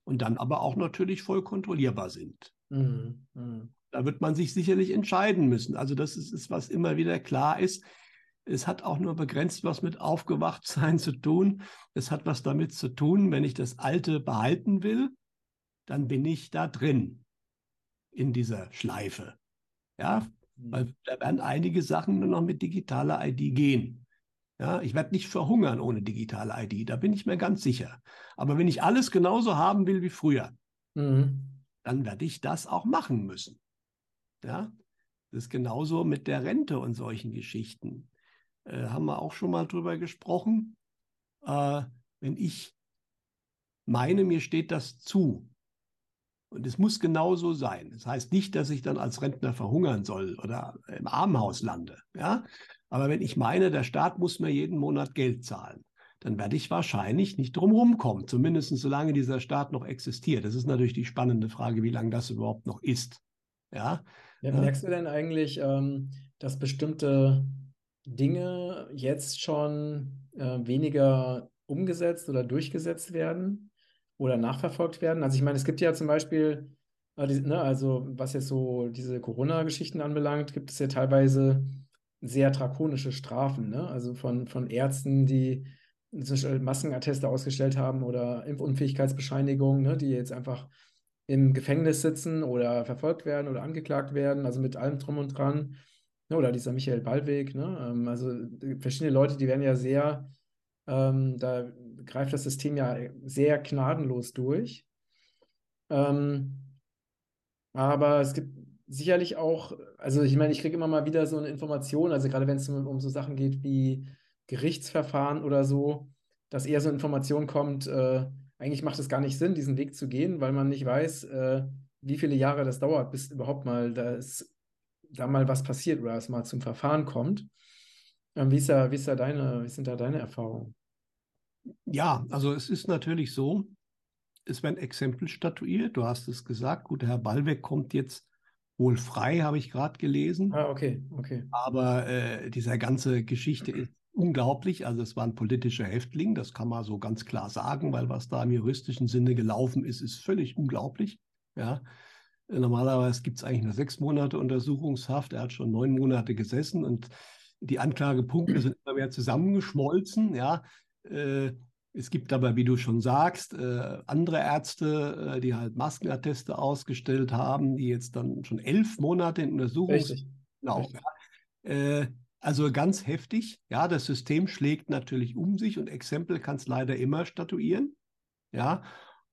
und dann aber auch natürlich voll kontrollierbar sind. Mhm. Mhm. Da wird man sich sicherlich entscheiden müssen. Also das ist, ist, was immer wieder klar ist. Es hat auch nur begrenzt was mit Aufgewachtsein zu tun. Es hat was damit zu tun, wenn ich das Alte behalten will, dann bin ich da drin in dieser Schleife. Ja. Weil da werden einige Sachen nur noch mit digitaler ID gehen. Ja, ich werde nicht verhungern ohne digitale ID, da bin ich mir ganz sicher. Aber wenn ich alles genauso haben will wie früher, mhm. dann werde ich das auch machen müssen. Ja, das ist genauso mit der Rente und solchen Geschichten. Äh, haben wir auch schon mal drüber gesprochen. Äh, wenn ich meine, mir steht das zu, und es muss genau so sein. Das heißt nicht, dass ich dann als Rentner verhungern soll oder im Armenhaus lande. Ja? Aber wenn ich meine, der Staat muss mir jeden Monat Geld zahlen, dann werde ich wahrscheinlich nicht drumherum kommen, zumindest solange dieser Staat noch existiert. Das ist natürlich die spannende Frage, wie lange das überhaupt noch ist. Ja? ja merkst du denn eigentlich, ähm, dass bestimmte Dinge jetzt schon äh, weniger umgesetzt oder durchgesetzt werden? Oder nachverfolgt werden. Also ich meine, es gibt ja zum Beispiel, äh, ne, also was jetzt so diese Corona-Geschichten anbelangt, gibt es ja teilweise sehr drakonische Strafen, ne? Also von, von Ärzten, die Maskenatteste ausgestellt haben oder Impfunfähigkeitsbescheinigungen, ne, die jetzt einfach im Gefängnis sitzen oder verfolgt werden oder angeklagt werden, also mit allem drum und dran. Ne, oder dieser Michael Ballweg, ne? Ähm, also verschiedene Leute, die werden ja sehr ähm, da greift das System ja sehr gnadenlos durch. Ähm, aber es gibt sicherlich auch, also ich meine, ich kriege immer mal wieder so eine Information, also gerade wenn es um, um, so Sachen geht wie Gerichtsverfahren oder so, dass eher so eine Information kommt, äh, eigentlich macht es gar nicht Sinn, diesen Weg zu gehen, weil man nicht weiß, äh, wie viele Jahre das dauert, bis überhaupt mal das, da mal was passiert oder es mal zum Verfahren kommt. Ähm, wie, ist da, wie, ist da deine, wie sind da deine Erfahrungen? Ja, also es ist natürlich so, es werden Exempel statuiert. Du hast es gesagt. Gut, Herr Ballweg kommt jetzt wohl frei, habe ich gerade gelesen. Ah, okay, okay. Aber äh, diese ganze Geschichte ist unglaublich. Also es war ein politischer Häftling, das kann man so ganz klar sagen, weil was da im juristischen Sinne gelaufen ist, ist völlig unglaublich. Ja. Normalerweise gibt es eigentlich nur sechs Monate Untersuchungshaft. Er hat schon neun Monate gesessen und die Anklagepunkte sind immer mehr zusammengeschmolzen. Ja, es gibt aber, wie du schon sagst, äh, andere Ärzte, äh, die halt Maskenatteste ausgestellt haben, die jetzt dann schon elf Monate in Untersuchung Richtig. Genau. Richtig. Ja. Also ganz heftig. Ja, das System schlägt natürlich um sich und Exempel kann es leider immer statuieren. Ja,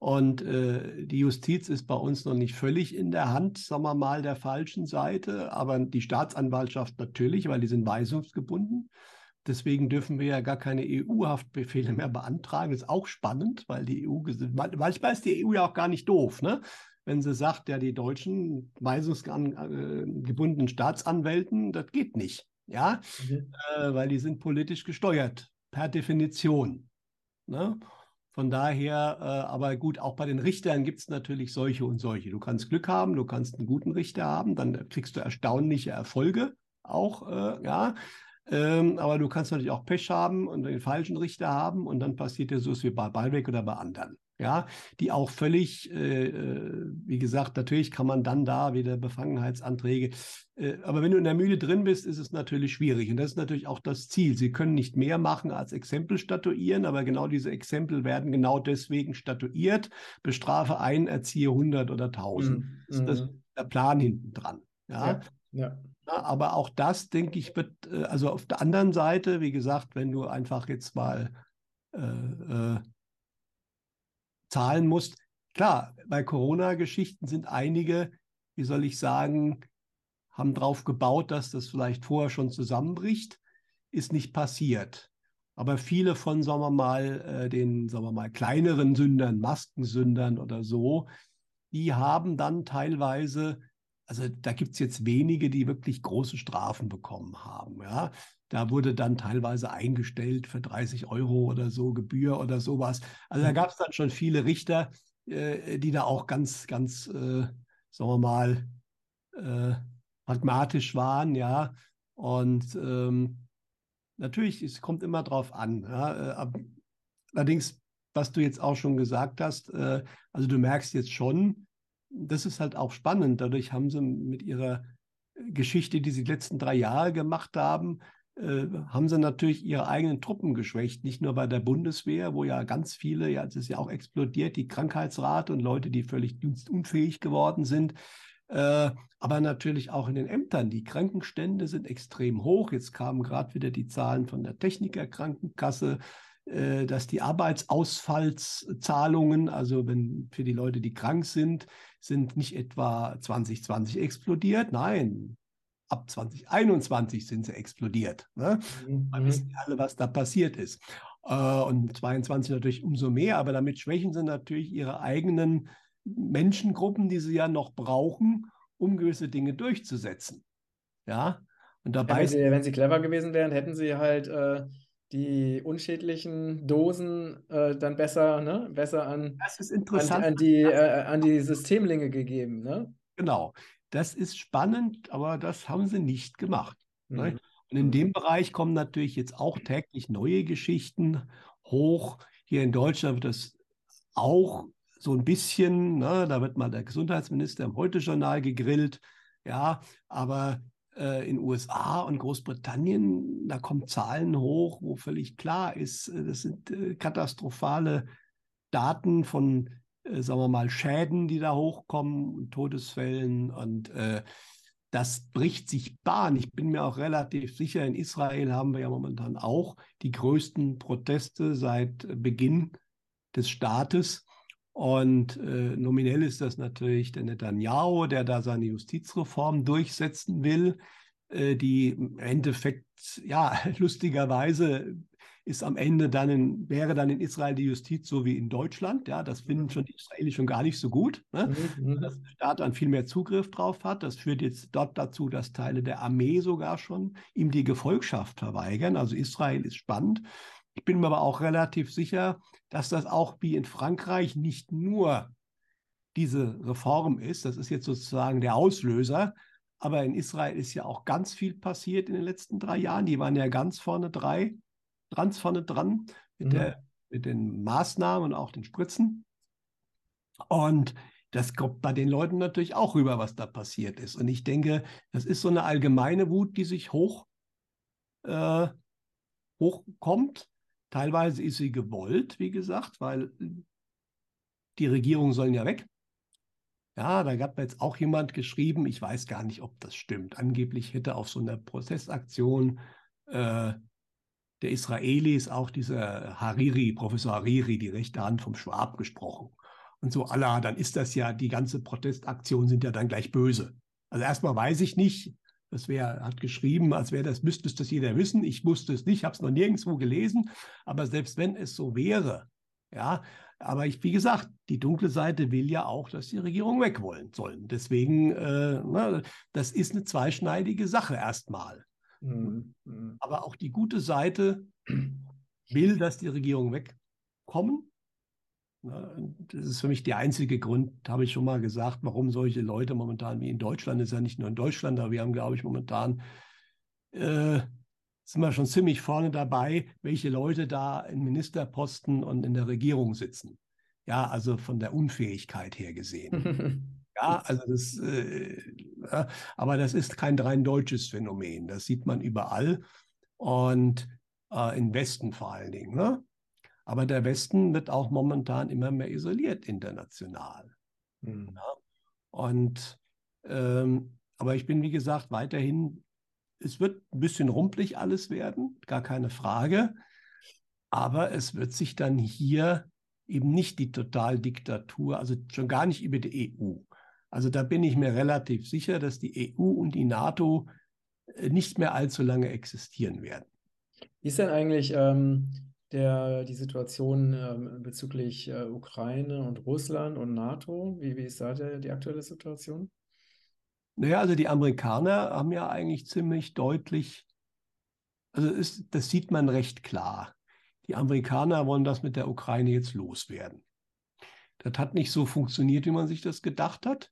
und äh, die Justiz ist bei uns noch nicht völlig in der Hand, sagen wir mal, der falschen Seite, aber die Staatsanwaltschaft natürlich, weil die sind weisungsgebunden. Deswegen dürfen wir ja gar keine EU-Haftbefehle mehr beantragen. Das ist auch spannend, weil die EU, manchmal ist die EU ja auch gar nicht doof, ne? Wenn sie sagt, ja, die deutschen weisungsgebundenen Staatsanwälten, das geht nicht, ja, mhm. äh, weil die sind politisch gesteuert, per Definition. Ne? Von daher, äh, aber gut, auch bei den Richtern gibt es natürlich solche und solche. Du kannst Glück haben, du kannst einen guten Richter haben, dann kriegst du erstaunliche Erfolge auch, äh, ja. Ähm, aber du kannst natürlich auch Pech haben und den falschen Richter haben und dann passiert dir so wie bei Ballweg oder bei anderen ja, die auch völlig, äh, äh, wie gesagt, natürlich kann man dann da wieder Befangenheitsanträge, äh, aber wenn du in der Mühle drin bist, ist es natürlich schwierig und das ist natürlich auch das Ziel. Sie können nicht mehr machen als Exempel statuieren, aber genau diese Exempel werden genau deswegen statuiert. Bestrafe einen, erziehe 100 oder 1000. Mhm. Das ist mhm. der Plan hinten dran. Ja. ja. ja. Aber auch das, denke ich, wird, äh, also auf der anderen Seite, wie gesagt, wenn du einfach jetzt mal äh, äh, zahlen musst. Klar, bei Corona-Geschichten sind einige, wie soll ich sagen, haben darauf gebaut, dass das vielleicht vorher schon zusammenbricht. Ist nicht passiert. Aber viele von, sagen wir mal, äh, den, sagen wir mal, kleineren Sündern, Maskensündern oder so, die haben dann teilweise, also da gibt es jetzt wenige, die wirklich große Strafen bekommen haben. Ja? Da wurde dann teilweise eingestellt für 30 Euro oder so, Gebühr oder sowas. Also da mhm. gab es dann schon viele Richter, äh, die da auch ganz, ganz, äh, sagen wir mal, äh, pragmatisch waren, ja. Und ähm, natürlich, es kommt immer drauf an. Ja? Äh, allerdings, was du jetzt auch schon gesagt hast, äh, also du merkst jetzt schon, das ist halt auch spannend. Dadurch haben sie mit ihrer Geschichte, die sie die letzten drei Jahre gemacht haben, äh, haben sie natürlich ihre eigenen Truppen geschwächt. Nicht nur bei der Bundeswehr, wo ja ganz viele, ja, es ist ja auch explodiert, die Krankheitsrate und Leute, die völlig dienstunfähig geworden sind. Äh, aber natürlich auch in den Ämtern. Die Krankenstände sind extrem hoch. Jetzt kamen gerade wieder die Zahlen von der Technikerkrankenkasse. äh, dass die Arbeitsausfallszahlungen, also wenn für die Leute, die krank sind, sind nicht etwa 2020 explodiert, nein, ab 2021 sind sie explodiert. Ne? Mhm. Wir wissen alle, was da passiert ist. Äh, und 22 natürlich umso mehr, aber damit schwächen sie natürlich ihre eigenen Menschengruppen, die sie ja noch brauchen, um gewisse Dinge durchzusetzen. Ja, und dabei. Ja, wenn, sie, wenn, sie, clever gewesen wären, hätten sie halt äh, die unschädlichen Dosen äh, dann besser, ne? besser an, an, an, die, äh, an die Systemlinge gegeben. Ne? Genau. Das ist spannend, aber das haben sie nicht gemacht. Ne? Mhm. Ne? Und in dem Bereich kommen natürlich jetzt auch täglich neue Geschichten hoch. Hier in Deutschland wird das auch so ein bisschen, ne, da wird mal der Gesundheitsminister im Heute-Journal gegrillt, ja, aber äh, in USA und Großbritannien, da kommen Zahlen hoch, wo völlig klar ist, äh, das sind äh, katastrophale Daten von, äh, sagen wir mal, Schäden, die da hochkommen, Todesfällen und äh, das bricht sich Bahn. Ich bin mir auch relativ sicher, in Israel haben wir ja momentan auch die größten Proteste seit Beginn des Staates. Und äh, nominell ist das natürlich der Netanyahu, der da seine Justizreform durchsetzen will, äh, die im Endeffekt, ja, lustigerweise ist am Ende dann in, wäre dann in Israel die Justiz so wie in Deutschland. Ja, das finden schon die Israelis schon gar nicht so gut, ne? mhm. dass der Staat dann viel mehr Zugriff drauf hat. Das führt jetzt dort dazu, dass Teile der Armee sogar schon ihm die Gefolgschaft verweigern. Also Israel ist spannend. Ich bin mir aber auch relativ sicher, dass das auch wie in Frankreich nicht nur diese Reform ist, das ist jetzt sozusagen der Auslöser, aber in Israel ist ja auch ganz viel passiert in den letzten drei Jahren. Die waren ja ganz vorne drei, ganz vorne dran mit, mhm. der, mit den Maßnahmen und auch den Spritzen. Und das kommt bei den Leuten natürlich auch rüber, was da passiert ist. Und ich denke, das ist so eine allgemeine Wut, die sich hoch, äh, hochkommt. Teilweise ist sie gewollt, wie gesagt, weil die Regierungen sollen ja weg. Ja, da gab jetzt auch jemand geschrieben, ich weiß gar nicht, ob das stimmt. Angeblich hätte auf so einer Prozessaktion äh, der Israelis auch dieser Hariri, Professor Hariri, die rechte Hand vom Schwab gesprochen. Und so, Allah, dann ist das ja, die ganze Protestaktion sind ja dann gleich böse. Also erstmal weiß ich nicht, das wär, hat geschrieben, als wäre das, müsste es das jeder wissen. Ich wusste es nicht, habe es noch nirgendwo gelesen. Aber selbst wenn es so wäre, ja, aber ich, wie gesagt, die dunkle Seite will ja auch, dass die Regierung weg wollen sollen. Deswegen, äh, na, ne, das ist eine zweischneidige Sache erstmal. Mhm. Aber auch die gute Seite will, dass die Regierung wegkommen. Das ist für mich der einzige Grund, habe ich schon mal gesagt, warum solche Leute momentan wie in Deutschland, ist ja nicht nur in Deutschland, aber wir haben, glaube ich, momentan, äh, sind wir schon ziemlich vorne dabei, welche Leute da in Ministerposten und in der Regierung sitzen. Ja, also von der Unfähigkeit her gesehen. ja, also das, äh, aber das ist kein rein deutsches Phänomen. Das sieht man überall und äh, im Westen vor allen Dingen. Ne? Aber der Westen wird auch momentan immer mehr isoliert international. Mhm. Ja? Und ähm, aber ich bin, wie gesagt, weiterhin, es wird ein bisschen rumpelig alles werden, gar keine Frage. Aber es wird sich dann hier eben nicht die Totaldiktatur, also schon gar nicht über die EU. Also da bin ich mir relativ sicher, dass die EU und die NATO äh, nicht mehr allzu lange existieren werden. Wie ist denn eigentlich ähm, der, die Situation ähm, bezüglich äh, Ukraine und Russland und NATO? Wie, wie ist da der, die aktuelle Situation? Naja, also die Amerikaner haben ja eigentlich ziemlich deutlich, also ist, das sieht man recht klar. Die Amerikaner wollen das mit der Ukraine jetzt loswerden. Das hat nicht so funktioniert, wie man sich das gedacht hat.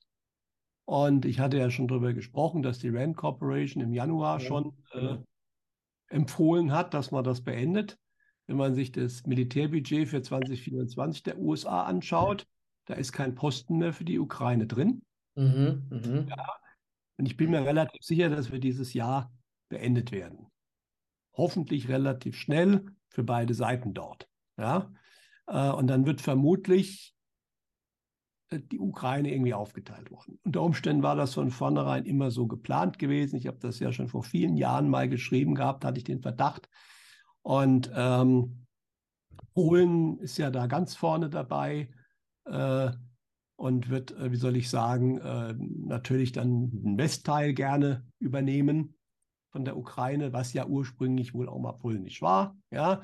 Und ich hatte ja schon darüber gesprochen, dass die Rand Corporation im Januar ja, schon äh, empfohlen hat, dass man das beendet wenn man sich das Militärbudget für 2024 der USA anschaut, da ist kein Posten mehr für die Ukraine drin. Mhm, mh. ja. Und ich bin mir relativ sicher, dass wir dieses Jahr beendet werden. Hoffentlich relativ schnell für beide Seiten dort. Ja? Äh, und dann wird vermutlich äh, die Ukraine irgendwie aufgeteilt worden. Unter Umständen war das von vornherein immer so geplant gewesen. Ich habe das ja schon vor vielen Jahren mal geschrieben gehabt, hatte ich den Verdacht, und ähm, Polen ist ja da ganz vorne dabei äh, und wird, äh, wie soll ich sagen, äh, natürlich dann den Westteil gerne übernehmen von der Ukraine, was ja ursprünglich wohl auch mal polnisch war. Ja,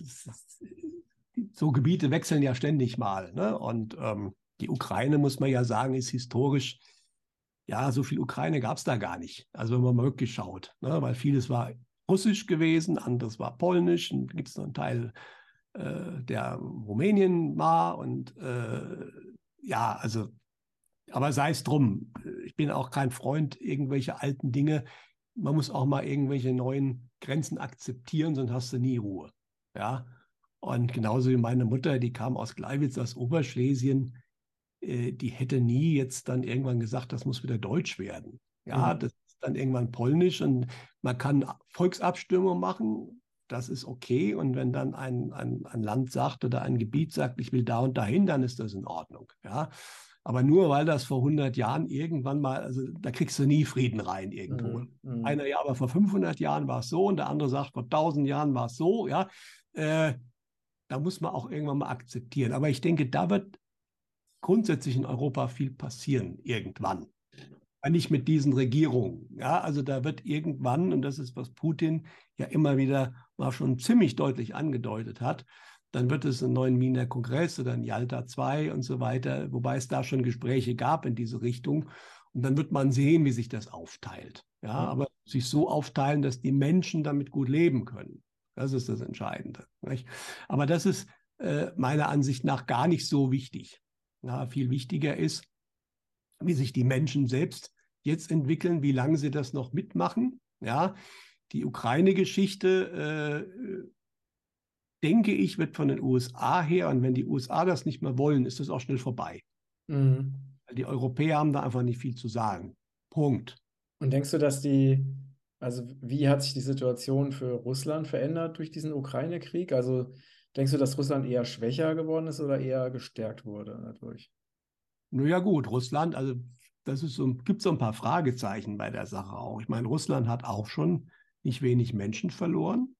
ist, so Gebiete wechseln ja ständig mal. Ne? Und ähm, die Ukraine, muss man ja sagen, ist historisch, ja, so viel Ukraine gab es da gar nicht. Also wenn man mal wirklich schaut, ne? weil vieles war russisch gewesen, anderes war polnisch, und gibt es noch einen Teil äh, der Rumänien war und äh, ja, also, aber sei es drum. Ich bin auch kein Freund irgendwelcher alten Dinge. Man muss auch mal irgendwelche neuen Grenzen akzeptieren, sonst hast du nie Ruhe. Ja. Und genauso wie meine Mutter, die kam aus Gleiwitz, aus Oberschlesien, äh, die hätte nie jetzt dann irgendwann gesagt, das muss wieder Deutsch werden. Ja, mhm. das ist dann irgendwann Polnisch und man kann Volksabstimmung machen, das ist okay. Und wenn dann ein, ein, ein Land sagt oder ein Gebiet sagt, ich will da und dahin, dann ist das in Ordnung. Ja. Aber nur weil das vor 100 Jahren irgendwann mal, also da kriegst du nie Frieden rein irgendwo. Mm, mm. Einer, ja, aber vor 500 Jahren war es so und der andere sagt, vor 1000 Jahren war es so. Ja, äh, da muss man auch irgendwann mal akzeptieren. Aber ich denke, da wird grundsätzlich in Europa viel passieren irgendwann nicht mit diesen Regierungen. Ja, also da wird irgendwann, und das ist, was Putin ja immer wieder mal schon ziemlich deutlich angedeutet hat, dann wird es einen neuen Wiener Kongress oder ein Yalta 2 und so weiter, wobei es da schon Gespräche gab in diese Richtung. Und dann wird man sehen, wie sich das aufteilt. Ja, aber sich so aufteilen, dass die Menschen damit gut leben können. Das ist das Entscheidende. Nicht? Aber das ist äh, meiner Ansicht nach gar nicht so wichtig. Ja, viel wichtiger ist, wie sich die Menschen selbst jetzt entwickeln, wie lange sie das noch mitmachen. Ja, die Ukraine-Geschichte, äh, denke ich, wird von den USA her, und wenn die USA das nicht mehr wollen, ist das auch schnell vorbei. Mhm. Die Europäer haben da einfach nicht viel zu sagen. Punkt. Und denkst du, dass die, also wie hat sich die Situation für Russland verändert durch diesen Ukraine-Krieg? Also denkst du, dass Russland eher schwächer geworden ist oder eher gestärkt wurde dadurch? Nun ja, gut, Russland, also das ist so, gibt so ein paar Fragezeichen bei der Sache auch. Ich meine, Russland hat auch schon nicht wenig Menschen verloren.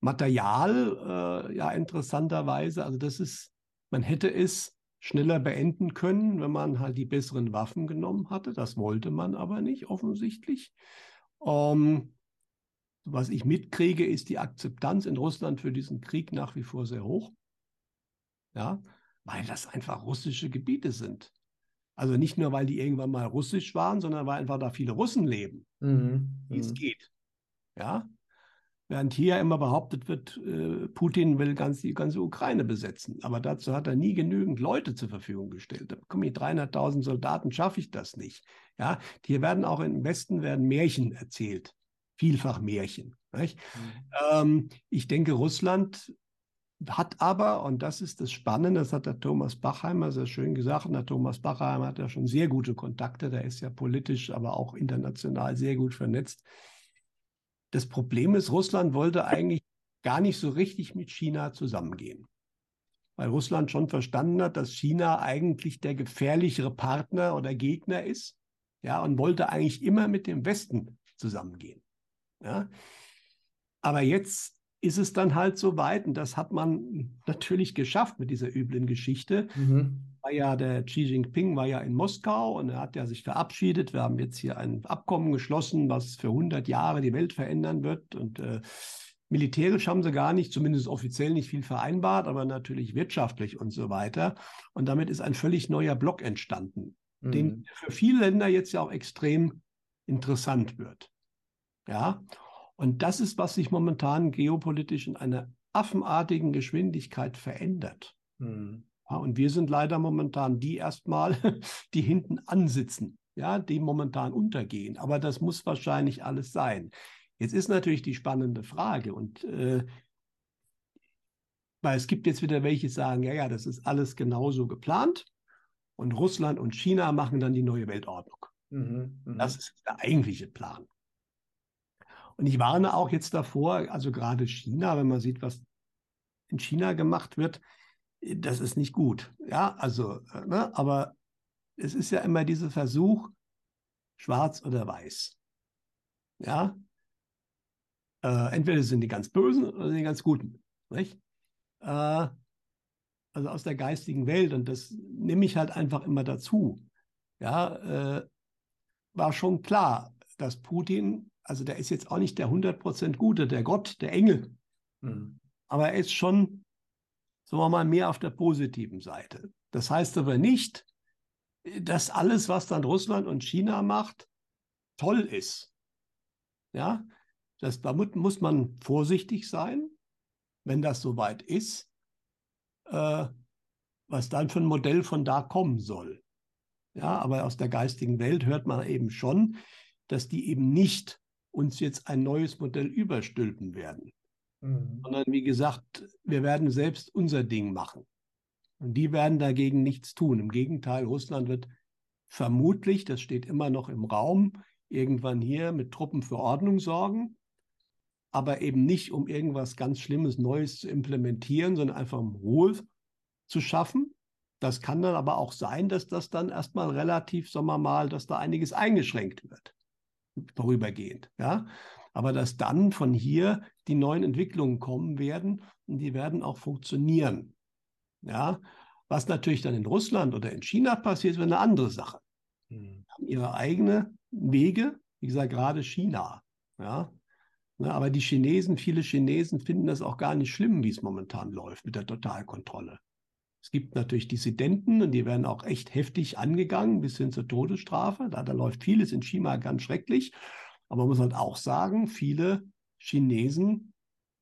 Material, äh, ja, interessanterweise, also das ist, man hätte es schneller beenden können, wenn man halt die besseren Waffen genommen hatte. Das wollte man aber nicht, offensichtlich. Ähm, was ich mitkriege, ist die Akzeptanz in Russland für diesen Krieg nach wie vor sehr hoch. Ja, weil das einfach russische Gebiete sind. Also nicht nur, weil die irgendwann mal russisch waren, sondern weil einfach da viele Russen leben, mhm. wie es mhm. geht. Ja. Während hier immer behauptet wird, äh, Putin will ganz die ganze Ukraine besetzen. Aber dazu hat er nie genügend Leute zur Verfügung gestellt. Da bekomme ich 300.000 Soldaten, schaffe ich das nicht. Ja, hier werden auch im Westen werden Märchen erzählt. Vielfach Märchen. Mhm. Ähm, ich denke, Russland hat aber, und das ist das Spannende, das hat der Thomas Bachheimer sehr schön gesagt, und der Thomas Bachheimer hat ja schon sehr gute Kontakte, der ist ja politisch, aber auch international sehr gut vernetzt. Das Problem ist, Russland wollte eigentlich gar nicht so richtig mit China zusammengehen, weil Russland schon verstanden hat, dass China eigentlich der gefährlichere Partner oder Gegner ist, ja, und wollte eigentlich immer mit dem Westen zusammengehen. Ja. Aber jetzt ist es dann halt so weit, und das hat man natürlich geschafft mit dieser üblen Geschichte. Mhm. War ja der Xi Jinping war ja in Moskau und er hat ja sich verabschiedet. Wir haben jetzt hier ein Abkommen geschlossen, was für 100 Jahre die Welt verändern wird. Und äh, militärisch haben sie gar nicht, zumindest offiziell nicht viel vereinbart, aber natürlich wirtschaftlich und so weiter. Und damit ist ein völlig neuer Block entstanden, mhm. den für viele Länder jetzt ja auch extrem interessant wird. Ja. Und das ist, was sich momentan geopolitisch in einer affenartigen Geschwindigkeit verändert. Mhm. Ja, und wir sind leider momentan die erstmal, die hinten ansitzen, ja, die momentan untergehen. Aber das muss wahrscheinlich alles sein. Jetzt ist natürlich die spannende Frage und äh, weil es gibt jetzt wieder welche, die sagen, ja, ja, das ist alles genauso geplant und Russland und China machen dann die neue Weltordnung. Mhm, mh. Das ist der eigentliche Plan. Und ich warne auch jetzt davor, also gerade China, wenn man sieht, was in China gemacht wird, das ist nicht gut. Ja, also, ne? aber es ist ja immer dieser Versuch, schwarz oder weiß. Ja, äh, entweder sind die ganz Bösen oder die ganz Guten. Nicht? äh, also aus der geistigen Welt, und das nehme ich halt einfach immer dazu, ja, äh, war schon klar, dass Putin, also der ist jetzt auch nicht der 100% Gute, der Gott, der Engel, mhm. aber er ist schon, sagen wir mal, mehr auf der positiven Seite. Das heißt aber nicht, dass alles, was dann Russland und China macht, toll ist. Ja, das, damit muss man vorsichtig sein, wenn das soweit ist, äh, was dann für ein Modell von da kommen soll. Ja, aber aus der geistigen Welt hört man eben schon, dass die eben nicht uns jetzt ein neues Modell überstülpen werden, mhm. sondern wie gesagt, wir werden selbst unser Ding machen. Und die werden dagegen nichts tun. Im Gegenteil, Russland wird vermutlich, das steht immer noch im Raum, irgendwann hier mit Truppen für Ordnung sorgen, aber eben nicht, um irgendwas ganz Schlimmes Neues zu implementieren, sondern einfach um Ruhe zu schaffen. Das kann dann aber auch sein, dass das dann erstmal relativ, sagen wir mal, dass da einiges eingeschränkt wird, vorübergehend. Ja? Aber dass dann von hier die neuen Entwicklungen kommen werden und die werden auch funktionieren. Ja, was natürlich dann in Russland oder in China passiert, ist eine andere Sache. Mhm. Haben ihre eigenen Wege, wie gesagt, gerade China. Ja, ne, aber die Chinesen, viele Chinesen finden das auch gar nicht schlimm, wie es momentan läuft mit der Totalkontrolle. Es gibt natürlich Dissidenten und die werden auch echt heftig angegangen, bis hin zur Todesstrafe. Da, da läuft vieles in China ganz schrecklich. Aber man muss halt auch sagen, viele Chinesen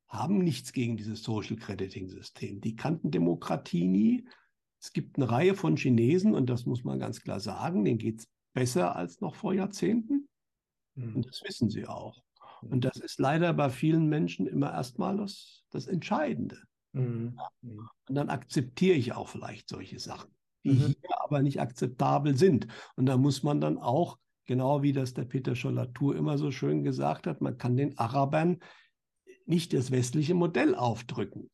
haben nichts gegen dieses Social Crediting System. Die kannten Demokratie nie. Es gibt eine Reihe von Chinesen, und das muss man ganz klar sagen, denen geht es besser als noch vor Jahrzehnten. Mhm. Und das wissen sie auch. Mhm. Und das ist leider bei vielen Menschen immer erstmal das, das Entscheidende. Mhm. mhm. Und dann akzeptiere ich auch vielleicht solche Sachen, die mhm. hier aber nicht akzeptabel sind. Und da muss man dann auch, genau wie das der Peter Schollatur immer so schön gesagt hat, man kann den Arabern nicht das westliche Modell aufdrücken.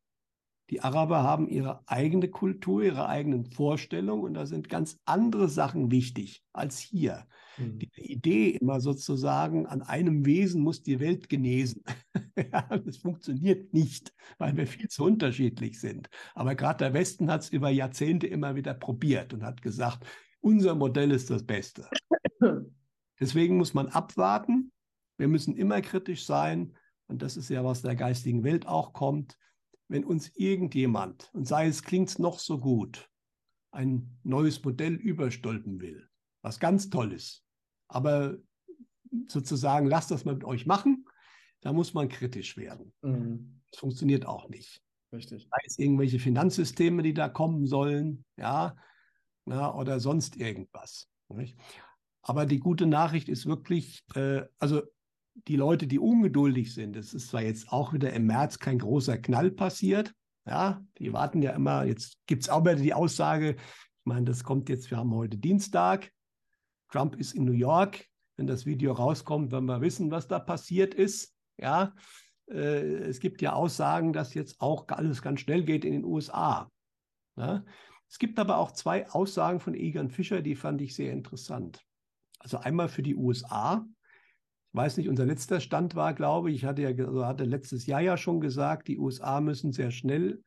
Die Araber haben ihre eigene Kultur, ihre eigenen Vorstellungen und da sind ganz andere Sachen wichtig als hier. Mhm. Die Idee immer sozusagen, an einem Wesen muss die Welt genesen. das funktioniert nicht, weil wir viel zu unterschiedlich sind. Aber gerade der Westen hat es über Jahrzehnte immer wieder probiert und hat gesagt, unser Modell ist das Beste. Deswegen muss man abwarten. Wir müssen immer kritisch sein. Und das ist ja, was der geistigen Welt auch kommt. Wenn uns irgendjemand, und sei es klingt noch so gut, ein neues Modell überstülpen will, was ganz toll ist, aber sozusagen, lasst das mal mit euch machen, da muss man kritisch werden. Mhm. Das funktioniert auch nicht. Richtig. Sei es irgendwelche Finanzsysteme, die da kommen sollen, ja, ja oder sonst irgendwas. Nicht? Aber die gute Nachricht ist wirklich, äh, also die Leute, die ungeduldig sind, es ist zwar jetzt auch wieder im März kein großer Knall passiert, ja, die warten ja immer, jetzt gibt es auch wieder die Aussage, ich meine, das kommt jetzt, wir haben heute Dienstag, Trump ist in New York, wenn das Video rauskommt, werden wir wissen, was da passiert ist, ja, äh, es gibt ja Aussagen, dass jetzt auch alles ganz schnell geht in den USA. Ja? Es gibt aber auch zwei Aussagen von Egan Fischer, die fand ich sehr interessant. Also einmal für die USA, weiß nicht, unser letzter Stand war, glaube ich, ich hatte ja also hatte letztes Jahr ja schon gesagt, die USA müssen sehr schnell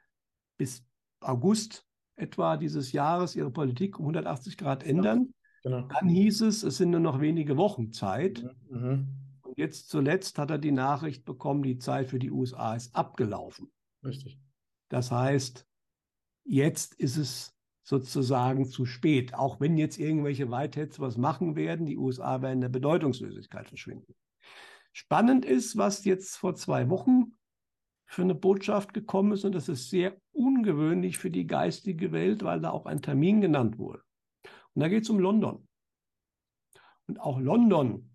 bis August etwa dieses Jahres ihre Politik um 180 Grad ändern. Genau. Dann hieß es, es sind nur noch wenige Wochen Zeit. Mhm. mhm. Und jetzt zuletzt hat er die Nachricht bekommen, die Zeit für die USA ist abgelaufen. Richtig. Das heißt, jetzt ist es sozusagen zu spät. Auch wenn jetzt irgendwelche Whiteheads was machen werden, die USA werden in der Bedeutungslosigkeit verschwinden. Spannend ist, was jetzt vor zwei Wochen für eine Botschaft gekommen ist und das ist sehr ungewöhnlich für die geistige Welt, weil da auch ein Termin genannt wurde. Und da geht es um London. Und auch London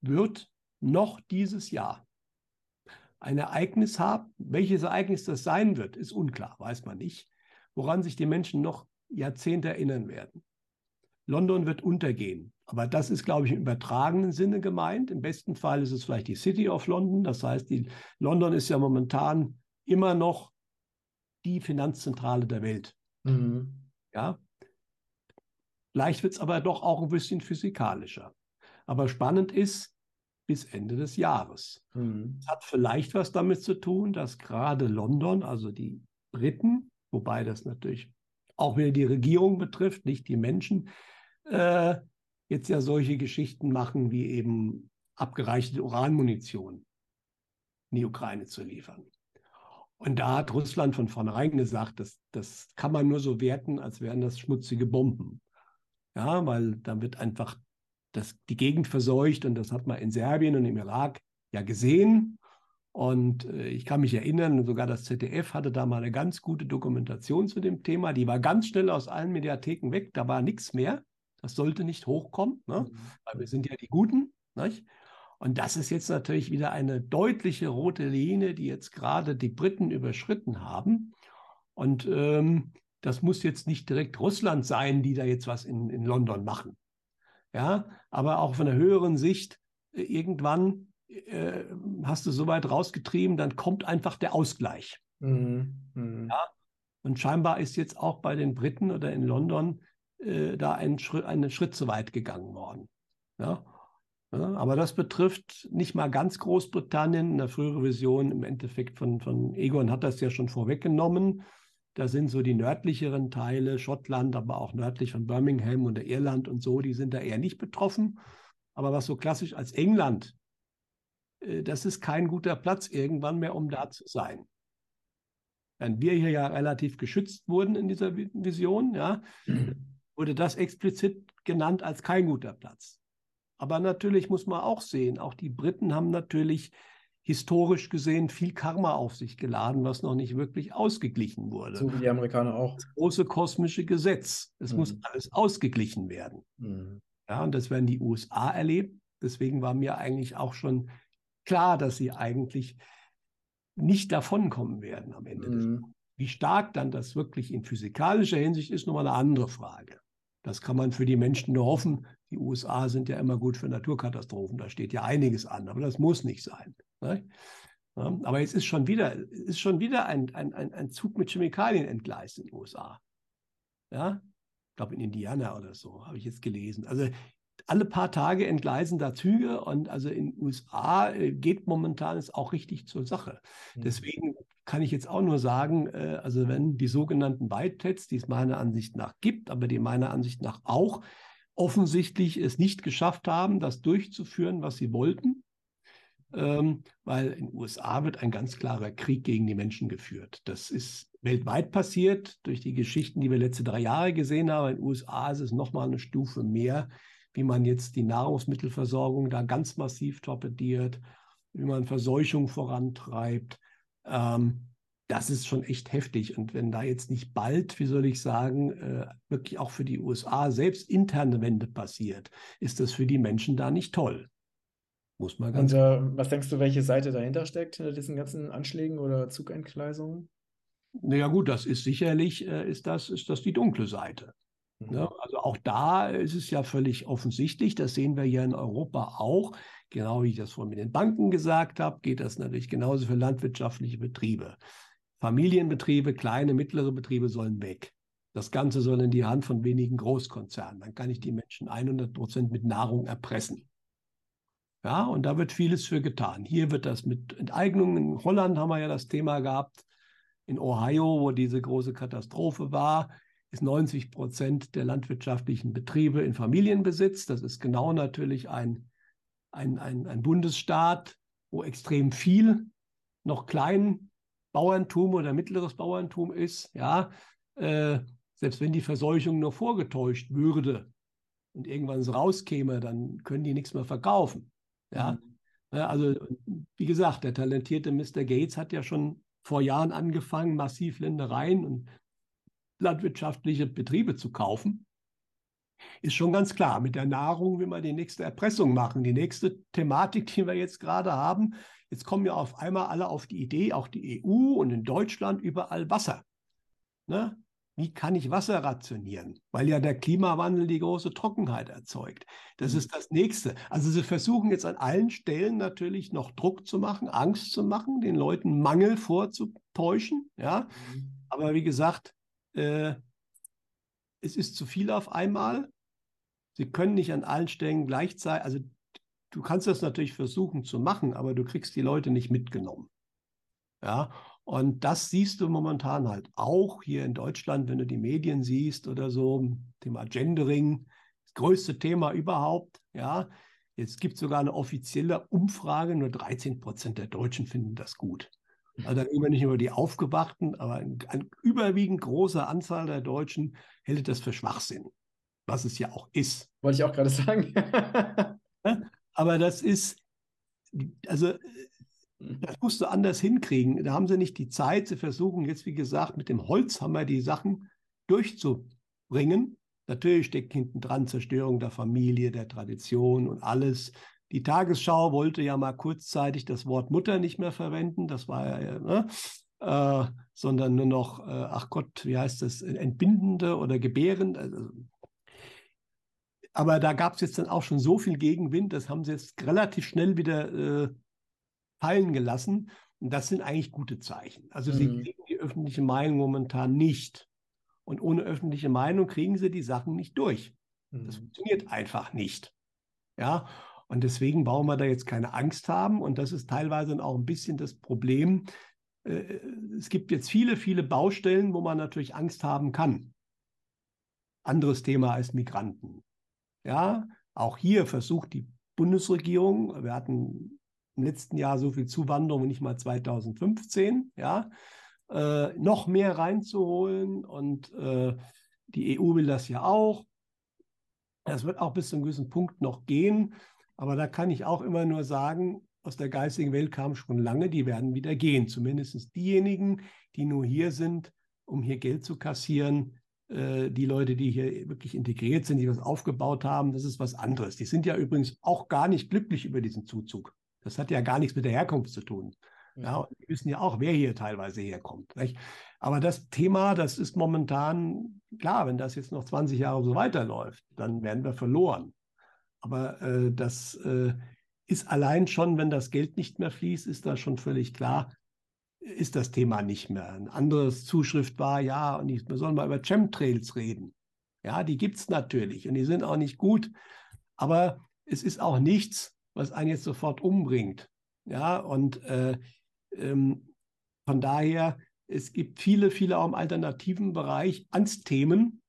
wird noch dieses Jahr ein Ereignis haben. Welches Ereignis das sein wird, ist unklar, weiß man nicht woran sich die Menschen noch Jahrzehnte erinnern werden. London wird untergehen. Aber das ist, glaube ich, im übertragenen Sinne gemeint. Im besten Fall ist es vielleicht die City of London. Das heißt, die, London ist ja momentan immer noch die Finanzzentrale der Welt. Mhm. Ja. Vielleicht wird es aber doch auch ein bisschen physikalischer. Aber spannend ist, bis Ende des Jahres. Mhm. Hat vielleicht was damit zu tun, dass gerade London, also die Briten, wobei das natürlich auch wieder die Regierung betrifft, nicht die Menschen, äh, jetzt ja solche Geschichten machen, wie eben abgereichte Uranmunition in die Ukraine zu liefern. Und da hat Russland von vornherein gesagt, das, das kann man nur so werten, als wären das schmutzige Bomben. Ja, weil da wird einfach das, die Gegend verseucht und das hat man in Serbien und im Irak ja gesehen. Und äh, ich kann mich erinnern, sogar das ZDF hatte da mal eine ganz gute Dokumentation zu dem Thema. Die war ganz schnell aus allen Mediatheken weg, da war nichts mehr. Das sollte nicht hochkommen, ne? Mhm. weil wir sind ja die Guten. Nicht? Und das ist jetzt natürlich wieder eine deutliche rote Linie, die jetzt gerade die Briten überschritten haben. Und ähm, das muss jetzt nicht direkt Russland sein, die da jetzt was in, in London machen. Ja, aber auch von der höheren Sicht, äh, irgendwann äh, hast du so weit rausgetrieben, dann kommt einfach der Ausgleich. Mhm. Mhm. Ja? Und scheinbar ist jetzt auch bei den Briten oder in London äh, da ein Schritt, einen Schritt zu weit gegangen worden. Ja? ja? aber das betrifft nicht mal ganz Großbritannien. In der früheren Version im Endeffekt von, von Egon hat das ja schon vorweggenommen. Da sind so die nördlicheren Teile, Schottland, aber auch nördlich von Birmingham und Irland und so, die sind da eher nicht betroffen. Aber was so klassisch als England, das ist kein guter Platz irgendwann mehr, um da zu sein. Wenn wir hier ja relativ geschützt wurden in dieser Vision, ja, wurde das explizit genannt als kein guter Platz. Aber natürlich muss man auch sehen, auch die Briten haben natürlich historisch gesehen viel Karma auf sich geladen, was noch nicht wirklich ausgeglichen wurde. So wie die Amerikaner auch. Das große kosmische Gesetz. Es mhm. muss alles ausgeglichen werden. Mhm. Ja, und das werden die USA erleben. Deswegen war mir eigentlich auch schon klar, dass sie eigentlich nicht davonkommen werden am Ende. Mhm. Wie stark dann das wirklich in physikalischer Hinsicht ist, nochmal eine andere Frage. Das kann man für die Menschen nur hoffen. Die USA sind ja immer gut für Naturkatastrophen. Da steht ja einiges an, aber das muss nicht sein. Ne? Aber jetzt ist schon wieder, ist schon wieder ein, ein, ein Zug mit Chemikalien entgleist in den USA. Ja, ich glaube in Indiana oder so, habe ich jetzt gelesen. Also alle paar Tage entgleisen da Züge und also in den USA äh, geht momentan es auch richtig zur Sache. Mhm. Deswegen kann ich jetzt auch nur sagen, äh, also wenn die sogenannten White die es meiner Ansicht nach gibt, aber die meiner Ansicht nach auch offensichtlich es nicht geschafft haben, das durchzuführen, was sie wollten, ähm, weil in den USA wird ein ganz klarer Krieg gegen die Menschen geführt. Das ist weltweit passiert durch die Geschichten, die wir letzte drei Jahre gesehen haben. In den USA ist es nochmal eine Stufe mehr, wie man jetzt die Nahrungsmittelversorgung da ganz massiv torpediert, wie man Verseuchung vorantreibt. Ähm, das ist schon echt heftig. Und wenn da jetzt nicht bald, wie soll ich sagen, äh, wirklich auch für die USA selbst interne Wende passiert, ist das für die Menschen da nicht toll. Muss man ganz. Und äh, was denkst du, welche Seite dahinter steckt, hinter diesen ganzen Anschlägen oder Zugentgleisungen? Naja, gut, das ist sicherlich, äh, ist, das, ist das die dunkle Seite. Mhm. Ne? Also auch da ist es ja völlig offensichtlich, das sehen wir ja in Europa auch. Genau wie ich das vorhin mit den Banken gesagt habe, geht das natürlich genauso für landwirtschaftliche Betriebe. Familienbetriebe, kleine, mittlere Betriebe sollen weg. Das Ganze soll in die Hand von wenigen Großkonzernen. Dann kann ich die Menschen 100 Prozent mit Nahrung erpressen. Ja, und da wird vieles für getan. Hier wird das mit Enteignungen. In Holland haben wir ja das Thema gehabt. In Ohio, wo diese große Katastrophe war, ist 90 Prozent der landwirtschaftlichen Betriebe in Familienbesitz. Das ist genau natürlich ein, ein, ein, ein Bundesstaat, wo extrem viel noch klein Bauerntum oder mittleres Bauerntum ist. Ja, äh, selbst wenn die Verseuchung nur vorgetäuscht würde und irgendwann es rauskäme, dann können die nichts mehr verkaufen. Ja? Mhm. Also, wie gesagt, der talentierte Mr. Gates hat ja schon vor Jahren angefangen, massiv Ländereien und landwirtschaftliche Betriebe zu kaufen. Ist schon ganz klar, mit der Nahrung will man die nächste Erpressung machen. Die nächste Thematik, die wir jetzt gerade haben, jetzt kommen ja auf einmal alle auf die Idee, auch die EU und in Deutschland überall Wasser. Ne? Wie kann ich Wasser rationieren? Weil ja der Klimawandel die große Trockenheit erzeugt. Das mhm. ist das Nächste. Also sie versuchen jetzt an allen Stellen natürlich noch Druck zu machen, Angst zu machen, den Leuten Mangel vorzutäuschen. Ja, mhm. aber wie gesagt, äh, es ist zu viel auf einmal. Sie können nicht an allen Stellen gleichzeitig, also du kannst das natürlich versuchen zu machen, aber du kriegst die Leute nicht mitgenommen. Ja, Und das siehst du momentan halt auch hier in Deutschland, wenn du die Medien siehst oder so. Thema Gendering, das größte Thema überhaupt. Ja, jetzt gibt es sogar eine offizielle Umfrage, nur 13 Prozent der Deutschen finden das gut. Also immer nicht nur die Aufgewachten, aber eine ein überwiegend große Anzahl der Deutschen hält das für Schwachsinn, was es ja auch ist. Wollte ich auch gerade sagen. aber das ist, also. Das musst du anders hinkriegen. Da haben sie nicht die Zeit. Sie versuchen jetzt, wie gesagt, mit dem Holzhammer die Sachen durchzubringen. Natürlich steckt hinten dran Zerstörung der Familie, der Tradition und alles. Die Tagesschau wollte ja mal kurzzeitig das Wort Mutter nicht mehr verwenden. Das war ja, ne? äh, sondern nur noch, äh, ach Gott, wie heißt das, entbindende oder gebärend. Also, aber da gab es jetzt dann auch schon so viel Gegenwind, das haben sie jetzt relativ schnell wieder äh, fallen gelassen. Und das sind eigentlich gute Zeichen. Also mhm. sie kriegen die öffentliche Meinung momentan nicht. Und ohne öffentliche Meinung kriegen sie die Sachen nicht durch. Mhm. Das funktioniert einfach nicht. Ja, und deswegen brauchen wir da jetzt keine Angst haben. Und das ist teilweise auch ein bisschen das Problem. Äh, es gibt jetzt viele, viele Baustellen, wo man natürlich Angst haben kann. Anderes Thema als Migranten. Ja, auch hier versucht die Bundesregierung, wir hatten im letzten Jahr so viel Zuwanderung, nicht mal 2015, ja, äh, noch mehr reinzuholen. Und äh, die EU will das ja auch. Das wird auch bis zu einem gewissen Punkt noch gehen. Aber da kann ich auch immer nur sagen, aus der geistigen Welt kam schon lange, die werden wieder gehen. Zumindest diejenigen, die nur hier sind, um hier Geld zu kassieren. Äh, die Leute, die hier wirklich integriert sind, die was aufgebaut haben, das ist was anderes. Die sind ja übrigens auch gar nicht glücklich über diesen Zuzug. Das hat ja gar nichts mit der Herkunft zu tun. Ja, wir wissen ja auch, wer hier teilweise herkommt. Nicht? Aber das Thema, das ist momentan, klar, wenn das jetzt noch 20 Jahre so weiterläuft, dann werden wir verloren. Aber äh, das äh, ist allein schon, wenn das Geld nicht mehr fließt, ist da schon völlig klar, ist das Thema nicht mehr. Ein anderes Zuschrift war, ja, und wir sollen mal über Chemtrails reden. Ja, die gibt es natürlich und die sind auch nicht gut. Aber es ist auch nichts, was einen jetzt sofort umbringt. Ja, und äh, ähm, von daher, es gibt viele, viele auch im alternativen Bereich Angstthemen,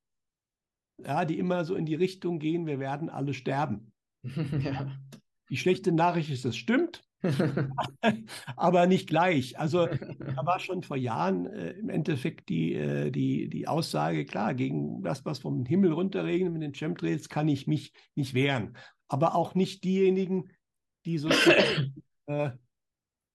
ja, die immer so in die Richtung gehen, wir werden alle sterben. ja. Die schlechte Nachricht ist, das stimmt, aber nicht gleich. Also da war schon vor Jahren äh, im Endeffekt die, äh, die, die Aussage, klar, gegen das, was vom Himmel runterregnet mit den Chemtrails, kann ich mich nicht wehren. Aber auch nicht diejenigen, die so äh,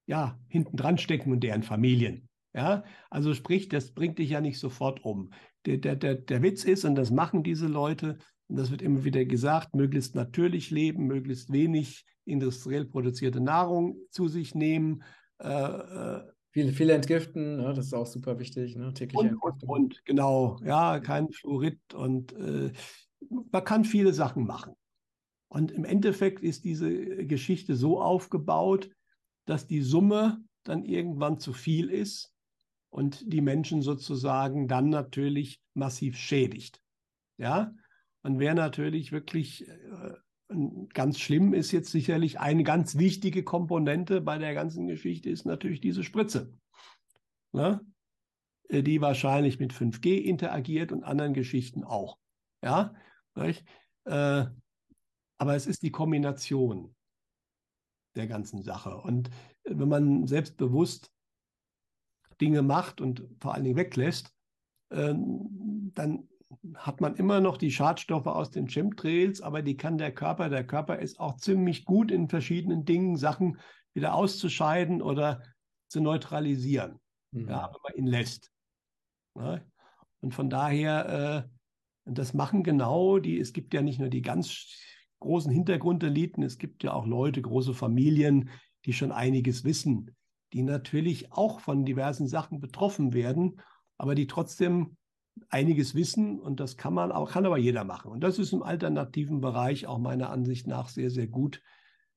ja, hinten dran stecken und deren Familien. Ja, also sprich, das bringt dich ja nicht sofort um. Der, der, der, der Witz ist, und das machen diese Leute, und das wird immer wieder gesagt, möglichst natürlich leben, möglichst wenig industriell produzierte Nahrung zu sich nehmen. Äh, äh viele, viele entgiften, ne? das ist auch super wichtig, ne? tägliche und, und, und, genau, ja, kein Fluorid und äh, man kann viele Sachen machen. Und im Endeffekt ist diese Geschichte so aufgebaut, dass die Summe dann irgendwann zu viel ist und die Menschen sozusagen dann natürlich massiv schädigt. Ja, und wer natürlich wirklich äh, ganz schlimm ist jetzt sicherlich eine ganz wichtige Komponente bei der ganzen Geschichte ist natürlich diese Spritze, ne? Äh, die wahrscheinlich mit 5G interagiert und anderen Geschichten auch. Ja, äh, aber es ist die Kombination der ganzen Sache. Und äh, wenn man selbstbewusst Dinge macht und vor allen Dingen weglässt, ähm, dann hat man immer noch die Schadstoffe aus den Chemtrails, aber die kann der Körper, der Körper ist auch ziemlich gut in verschiedenen Dingen, Sachen wieder auszuscheiden oder zu neutralisieren, mhm. ja, wenn man ihn lässt. Ja? Und von daher, äh, das machen genau die, es gibt ja nicht nur die ganz großen Hintergrundeliten. Es gibt ja auch Leute, große Familien, die schon einiges wissen, die natürlich auch von diversen Sachen betroffen werden, aber die trotzdem einiges wissen und das kann man auch, kann aber jeder machen. Und das ist im alternativen Bereich auch meiner Ansicht nach sehr, sehr gut.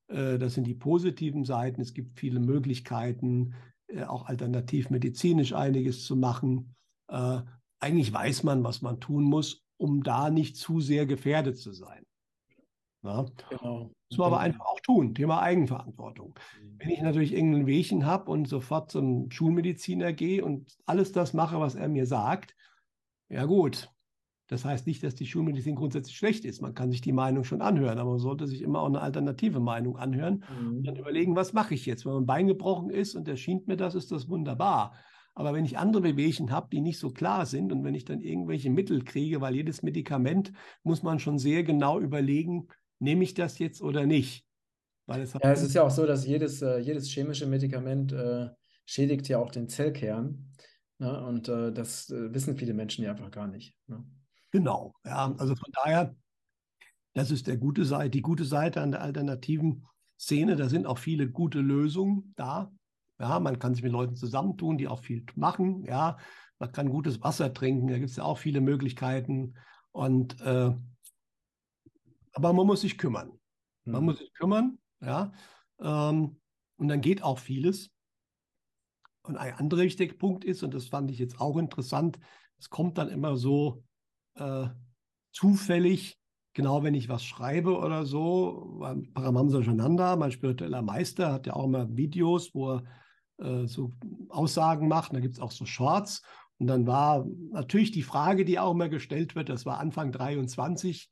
Äh, das sind die positiven Seiten. Es gibt viele Möglichkeiten, äh, auch alternativmedizinisch einiges zu machen. Äh, eigentlich weiß man, was man tun muss, um da nicht zu sehr gefährdet zu sein. Ja? Genau. Muss man aber einfach auch tun. Thema Eigenverantwortung. Mhm. Wenn ich natürlich irgendein Wehchen habe und sofort zum Schulmediziner gehe und alles das mache, was er mir sagt, ja gut. Das heißt nicht, dass die Schulmedizin grundsätzlich schlecht ist. Man kann sich die Meinung schon anhören, aber man sollte sich immer auch eine alternative Meinung anhören mhm. und dann überlegen, was mache ich jetzt? Wenn mein Bein gebrochen ist und er schien mir das, ist das wunderbar. Aber wenn ich andere Wehwehchen habe, die nicht so klar sind und wenn ich dann irgendwelche Mittel kriege, weil jedes Medikament muss man schon sehr genau überlegen, nehme ich das jetzt oder nicht? Weil es ja, es ist ja auch so, dass jedes, äh, jedes chemische Medikament äh, schädigt ja auch den Zellkern. Ne? Und äh, das äh, wissen viele Menschen ja einfach gar nicht. Ne? Genau, ja. Also von daher, das ist der gute Seite, die gute Seite an der alternativen Szene. Da sind auch viele gute Lösungen da. Ja, man kann sich mit Leuten zusammentun, die auch viel machen. Ja, man kann gutes Wasser trinken. Da gibt es ja auch viele Möglichkeiten. Und äh, aber man muss sich kümmern. Man mhm. muss sich kümmern, ja. Ähm, und dann geht auch vieles. Und ein anderer wichtiger Punkt ist, und das fand ich jetzt auch interessant, es kommt dann immer so äh, zufällig, genau wenn ich was schreibe oder so, Paramamsa Jananda, mein spiritueller Meister, hat ja auch immer Videos, wo er äh, so Aussagen macht. Und da gibt es auch so Shorts. Und dann war natürlich die Frage, die auch immer gestellt wird, das war Anfang 23,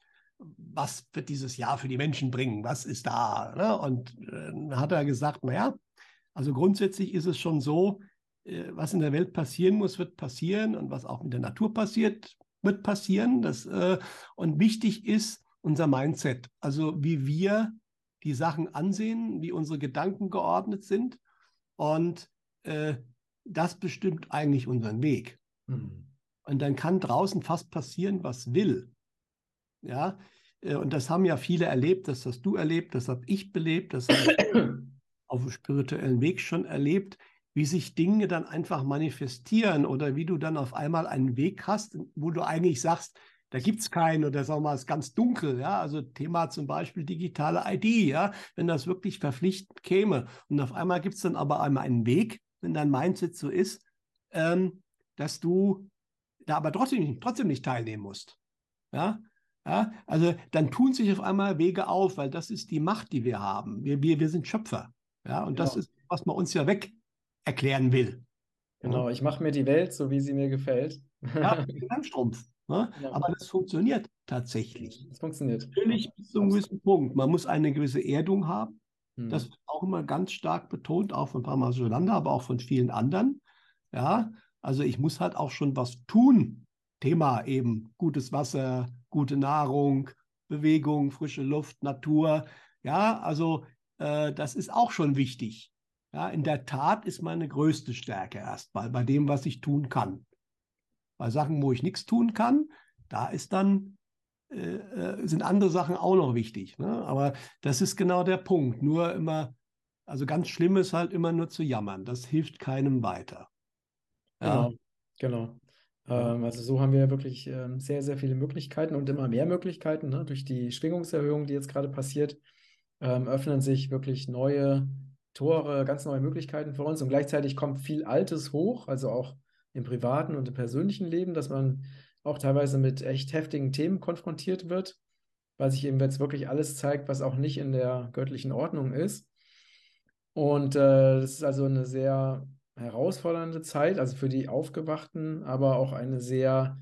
was wird dieses Jahr für die Menschen bringen? Was ist da? Ne? Und äh, dann hat er gesagt, naja, also grundsätzlich ist es schon so, äh, was in der Welt passieren muss, wird passieren und was auch mit der Natur passiert, wird passieren. Das, äh, und wichtig ist unser Mindset, also wie wir die Sachen ansehen, wie unsere Gedanken geordnet sind. Und äh, das bestimmt eigentlich unseren Weg. Mhm. Und dann kann draußen fast passieren, was will. Ja, und das haben ja viele erlebt, das hast du erlebt, das habe ich belebt, das habe ich auf dem spirituellen Weg schon erlebt, wie sich Dinge dann einfach manifestieren oder wie du dann auf einmal einen Weg hast, wo du eigentlich sagst, da gibt es keinen oder sagen wir mal, es ist ganz dunkel, ja, also Thema zum Beispiel digitale ID, ja, wenn das wirklich verpflichtend käme. Und auf einmal gibt es dann aber einmal einen Weg, wenn dein Mindset so ist, ähm, dass du da aber trotzdem, trotzdem nicht teilnehmen musst, ja, ja, also dann tun sich auf einmal Wege auf, weil das ist die Macht, die wir haben. Wir, wir, wir sind Schöpfer. Ja, und genau. das ist, was man uns ja weg erklären will. Genau, ich mache mir die Welt so, wie sie mir gefällt. Ja, ganz stumpf. Ne? Ja. Aber das funktioniert tatsächlich. Das funktioniert. Natürlich bis zu einem gewissen Punkt. Man muss eine gewisse Erdung haben. Hm. Das wird auch immer ganz stark betont, auch von Parma Solanda, aber auch von vielen anderen. Ja, also ich muss halt auch schon was tun. Thema eben gutes Wasser, gute Nahrung, Bewegung, frische Luft, Natur. Ja, also äh, das ist auch schon wichtig. Ja, in der Tat ist meine größte Stärke erstmal bei dem, was ich tun kann. Bei Sachen, wo ich nichts tun kann, da ist dann, äh, äh, sind andere Sachen auch noch wichtig. Ne? Aber das ist genau der Punkt. Nur immer, also ganz schlimm ist halt immer nur zu jammern. Das hilft keinem weiter. Ja. Genau, genau. Ähm, also so haben wir wirklich ähm, sehr, sehr viele Möglichkeiten und immer mehr Möglichkeiten. Ne? Durch die Schwingungserhöhung, die jetzt gerade passiert, ähm, öffnen sich wirklich neue Tore, ganz neue Möglichkeiten für uns und gleichzeitig kommt viel Altes hoch, also auch im privaten und im persönlichen Leben, dass man auch teilweise mit echt heftigen Themen konfrontiert wird, weil sich eben jetzt wirklich alles zeigt, was auch nicht in der göttlichen Ordnung ist. Und äh, das ist also eine sehr herausfordernde Zeit, also für die Aufgewachten, aber auch eine sehr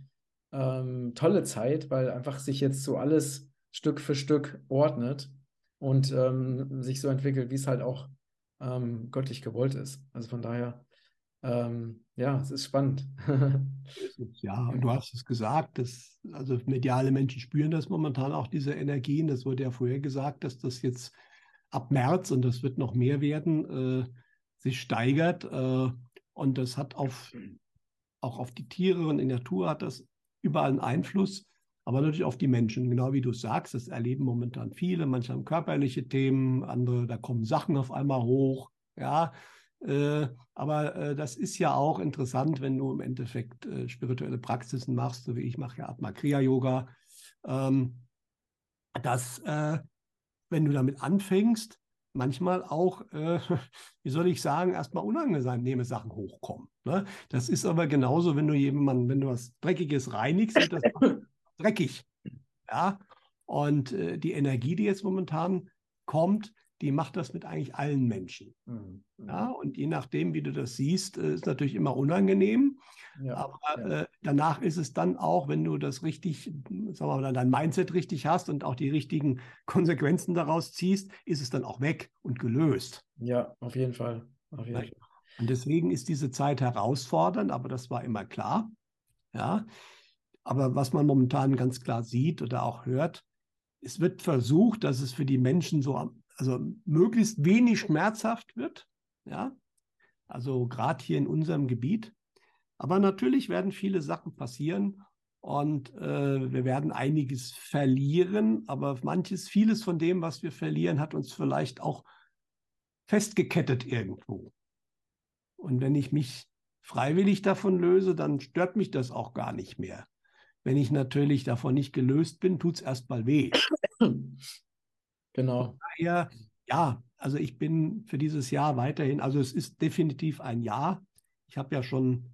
ähm, tolle Zeit, weil einfach sich jetzt so alles Stück für Stück ordnet und ähm, sich so entwickelt, wie es halt auch ähm, göttlich gewollt ist. Also von daher ähm, ja, es ist spannend. ja, und du hast es gesagt, dass, also mediale Menschen spüren das momentan auch, diese Energien. Das wurde ja vorher gesagt, dass das jetzt ab März und das wird noch mehr werden, äh, sich steigert. Äh, und das hat auf, auch auf die Tiere und die Natur hat das überall einen Einfluss, aber natürlich auf die Menschen. Genau wie du sagst, das erleben momentan viele. Manche haben körperliche Themen, andere, da kommen Sachen auf einmal hoch. Ja, äh, aber äh, das ist ja auch interessant, wenn du im Endeffekt äh, spirituelle Praxisen machst, so wie ich mache ja Atma Kriya Yoga, ähm, dass äh, wenn du damit anfängst, manchmal auch, äh, wie soll ich sagen, erstmal unangenehme Sachen hochkommen. Ne? Das ist aber genauso, wenn du jemanden, wenn du was Dreckiges reinigst, wird das dreckig. Ja. Und äh, die Energie, die jetzt momentan kommt, die macht das mit eigentlich allen Menschen. Mhm. Ja, und je nachdem, wie du das siehst, äh, ist natürlich immer unangenehm. Ja, aber ja. Äh, danach ist es dann auch, wenn du das richtig, sagen wir mal, dein Mindset richtig hast und auch die richtigen Konsequenzen daraus ziehst, ist es dann auch weg und gelöst. Ja, auf jeden Fall. Auf jeden Fall. Und deswegen ist diese Zeit herausfordernd, aber das war immer klar. Ja. Aber was man momentan ganz klar sieht oder auch hört, es wird versucht, dass es für die Menschen so, also möglichst wenig schmerzhaft wird. Ja. Also gerade hier in unserem Gebiet. Aber natürlich werden viele Sachen passieren und äh, wir werden einiges verlieren, aber manches, vieles von dem, was wir verlieren, hat uns vielleicht auch festgekettet irgendwo. Und wenn ich mich freiwillig davon löse, dann stört mich das auch gar nicht mehr. Wenn ich natürlich davon nicht gelöst bin, tut es erstmal weh. Genau. Daher, ja, also ich bin für dieses Jahr weiterhin, also es ist definitiv ein Jahr. Ich habe ja schon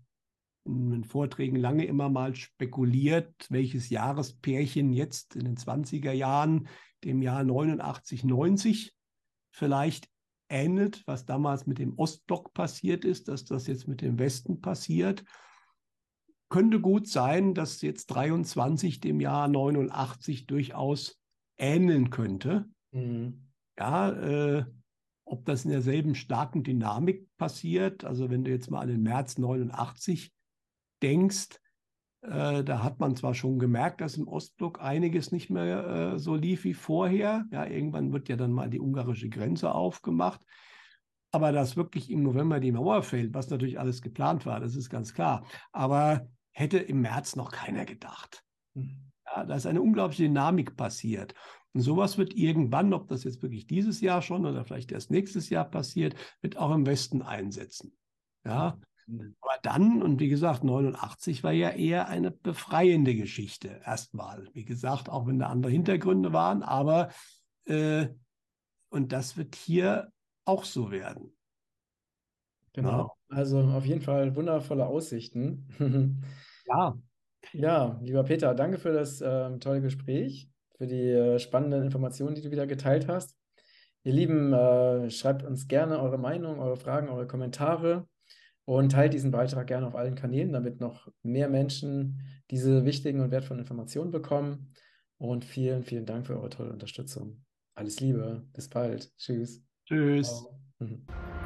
in den Vorträgen lange immer mal spekuliert, welches Jahrespärchen jetzt in den 20er Jahren, dem Jahr 89, 90, vielleicht ähnelt, was damals mit dem Ostblock passiert ist, dass das jetzt mit dem Westen passiert. Könnte gut sein, dass jetzt 23 dem Jahr 89 durchaus ähneln könnte. Mhm. Ja, äh, ob das in derselben starken Dynamik passiert, also wenn du jetzt mal an den März 89 denkst, äh, da hat man zwar schon gemerkt, dass im Ostblock einiges nicht mehr äh, so lief wie vorher. Ja, irgendwann wird ja dann mal die ungarische Grenze aufgemacht. Aber dass wirklich im November die Mauer fällt, was natürlich alles geplant war, das ist ganz klar. Aber hätte im März noch keiner gedacht. Hm. Ja, da ist eine unglaubliche Dynamik passiert. Und sowas wird irgendwann, ob das jetzt wirklich dieses Jahr schon oder vielleicht erst nächstes Jahr passiert, wird auch im Westen einsetzen. Ja, aber dann, und wie gesagt, 89 war ja eher eine befreiende Geschichte erstmal. Wie gesagt, auch wenn da andere Hintergründe waren, aber äh, und das wird hier auch so werden. Genau. Ja. Also auf jeden Fall wundervolle Aussichten. ja. Ja, lieber Peter, danke für das äh, tolle Gespräch, für die äh, spannenden Informationen, die du wieder geteilt hast. Ihr Lieben, äh, schreibt uns gerne eure Meinung, eure Fragen, eure Kommentare und teilt diesen Beitrag gerne auf allen Kanälen, damit noch mehr Menschen diese wichtigen und wertvollen Informationen bekommen. Und vielen, vielen Dank für eure tolle Unterstützung. Alles Liebe, bis bald. Tschüss. Tschüss. Ciao.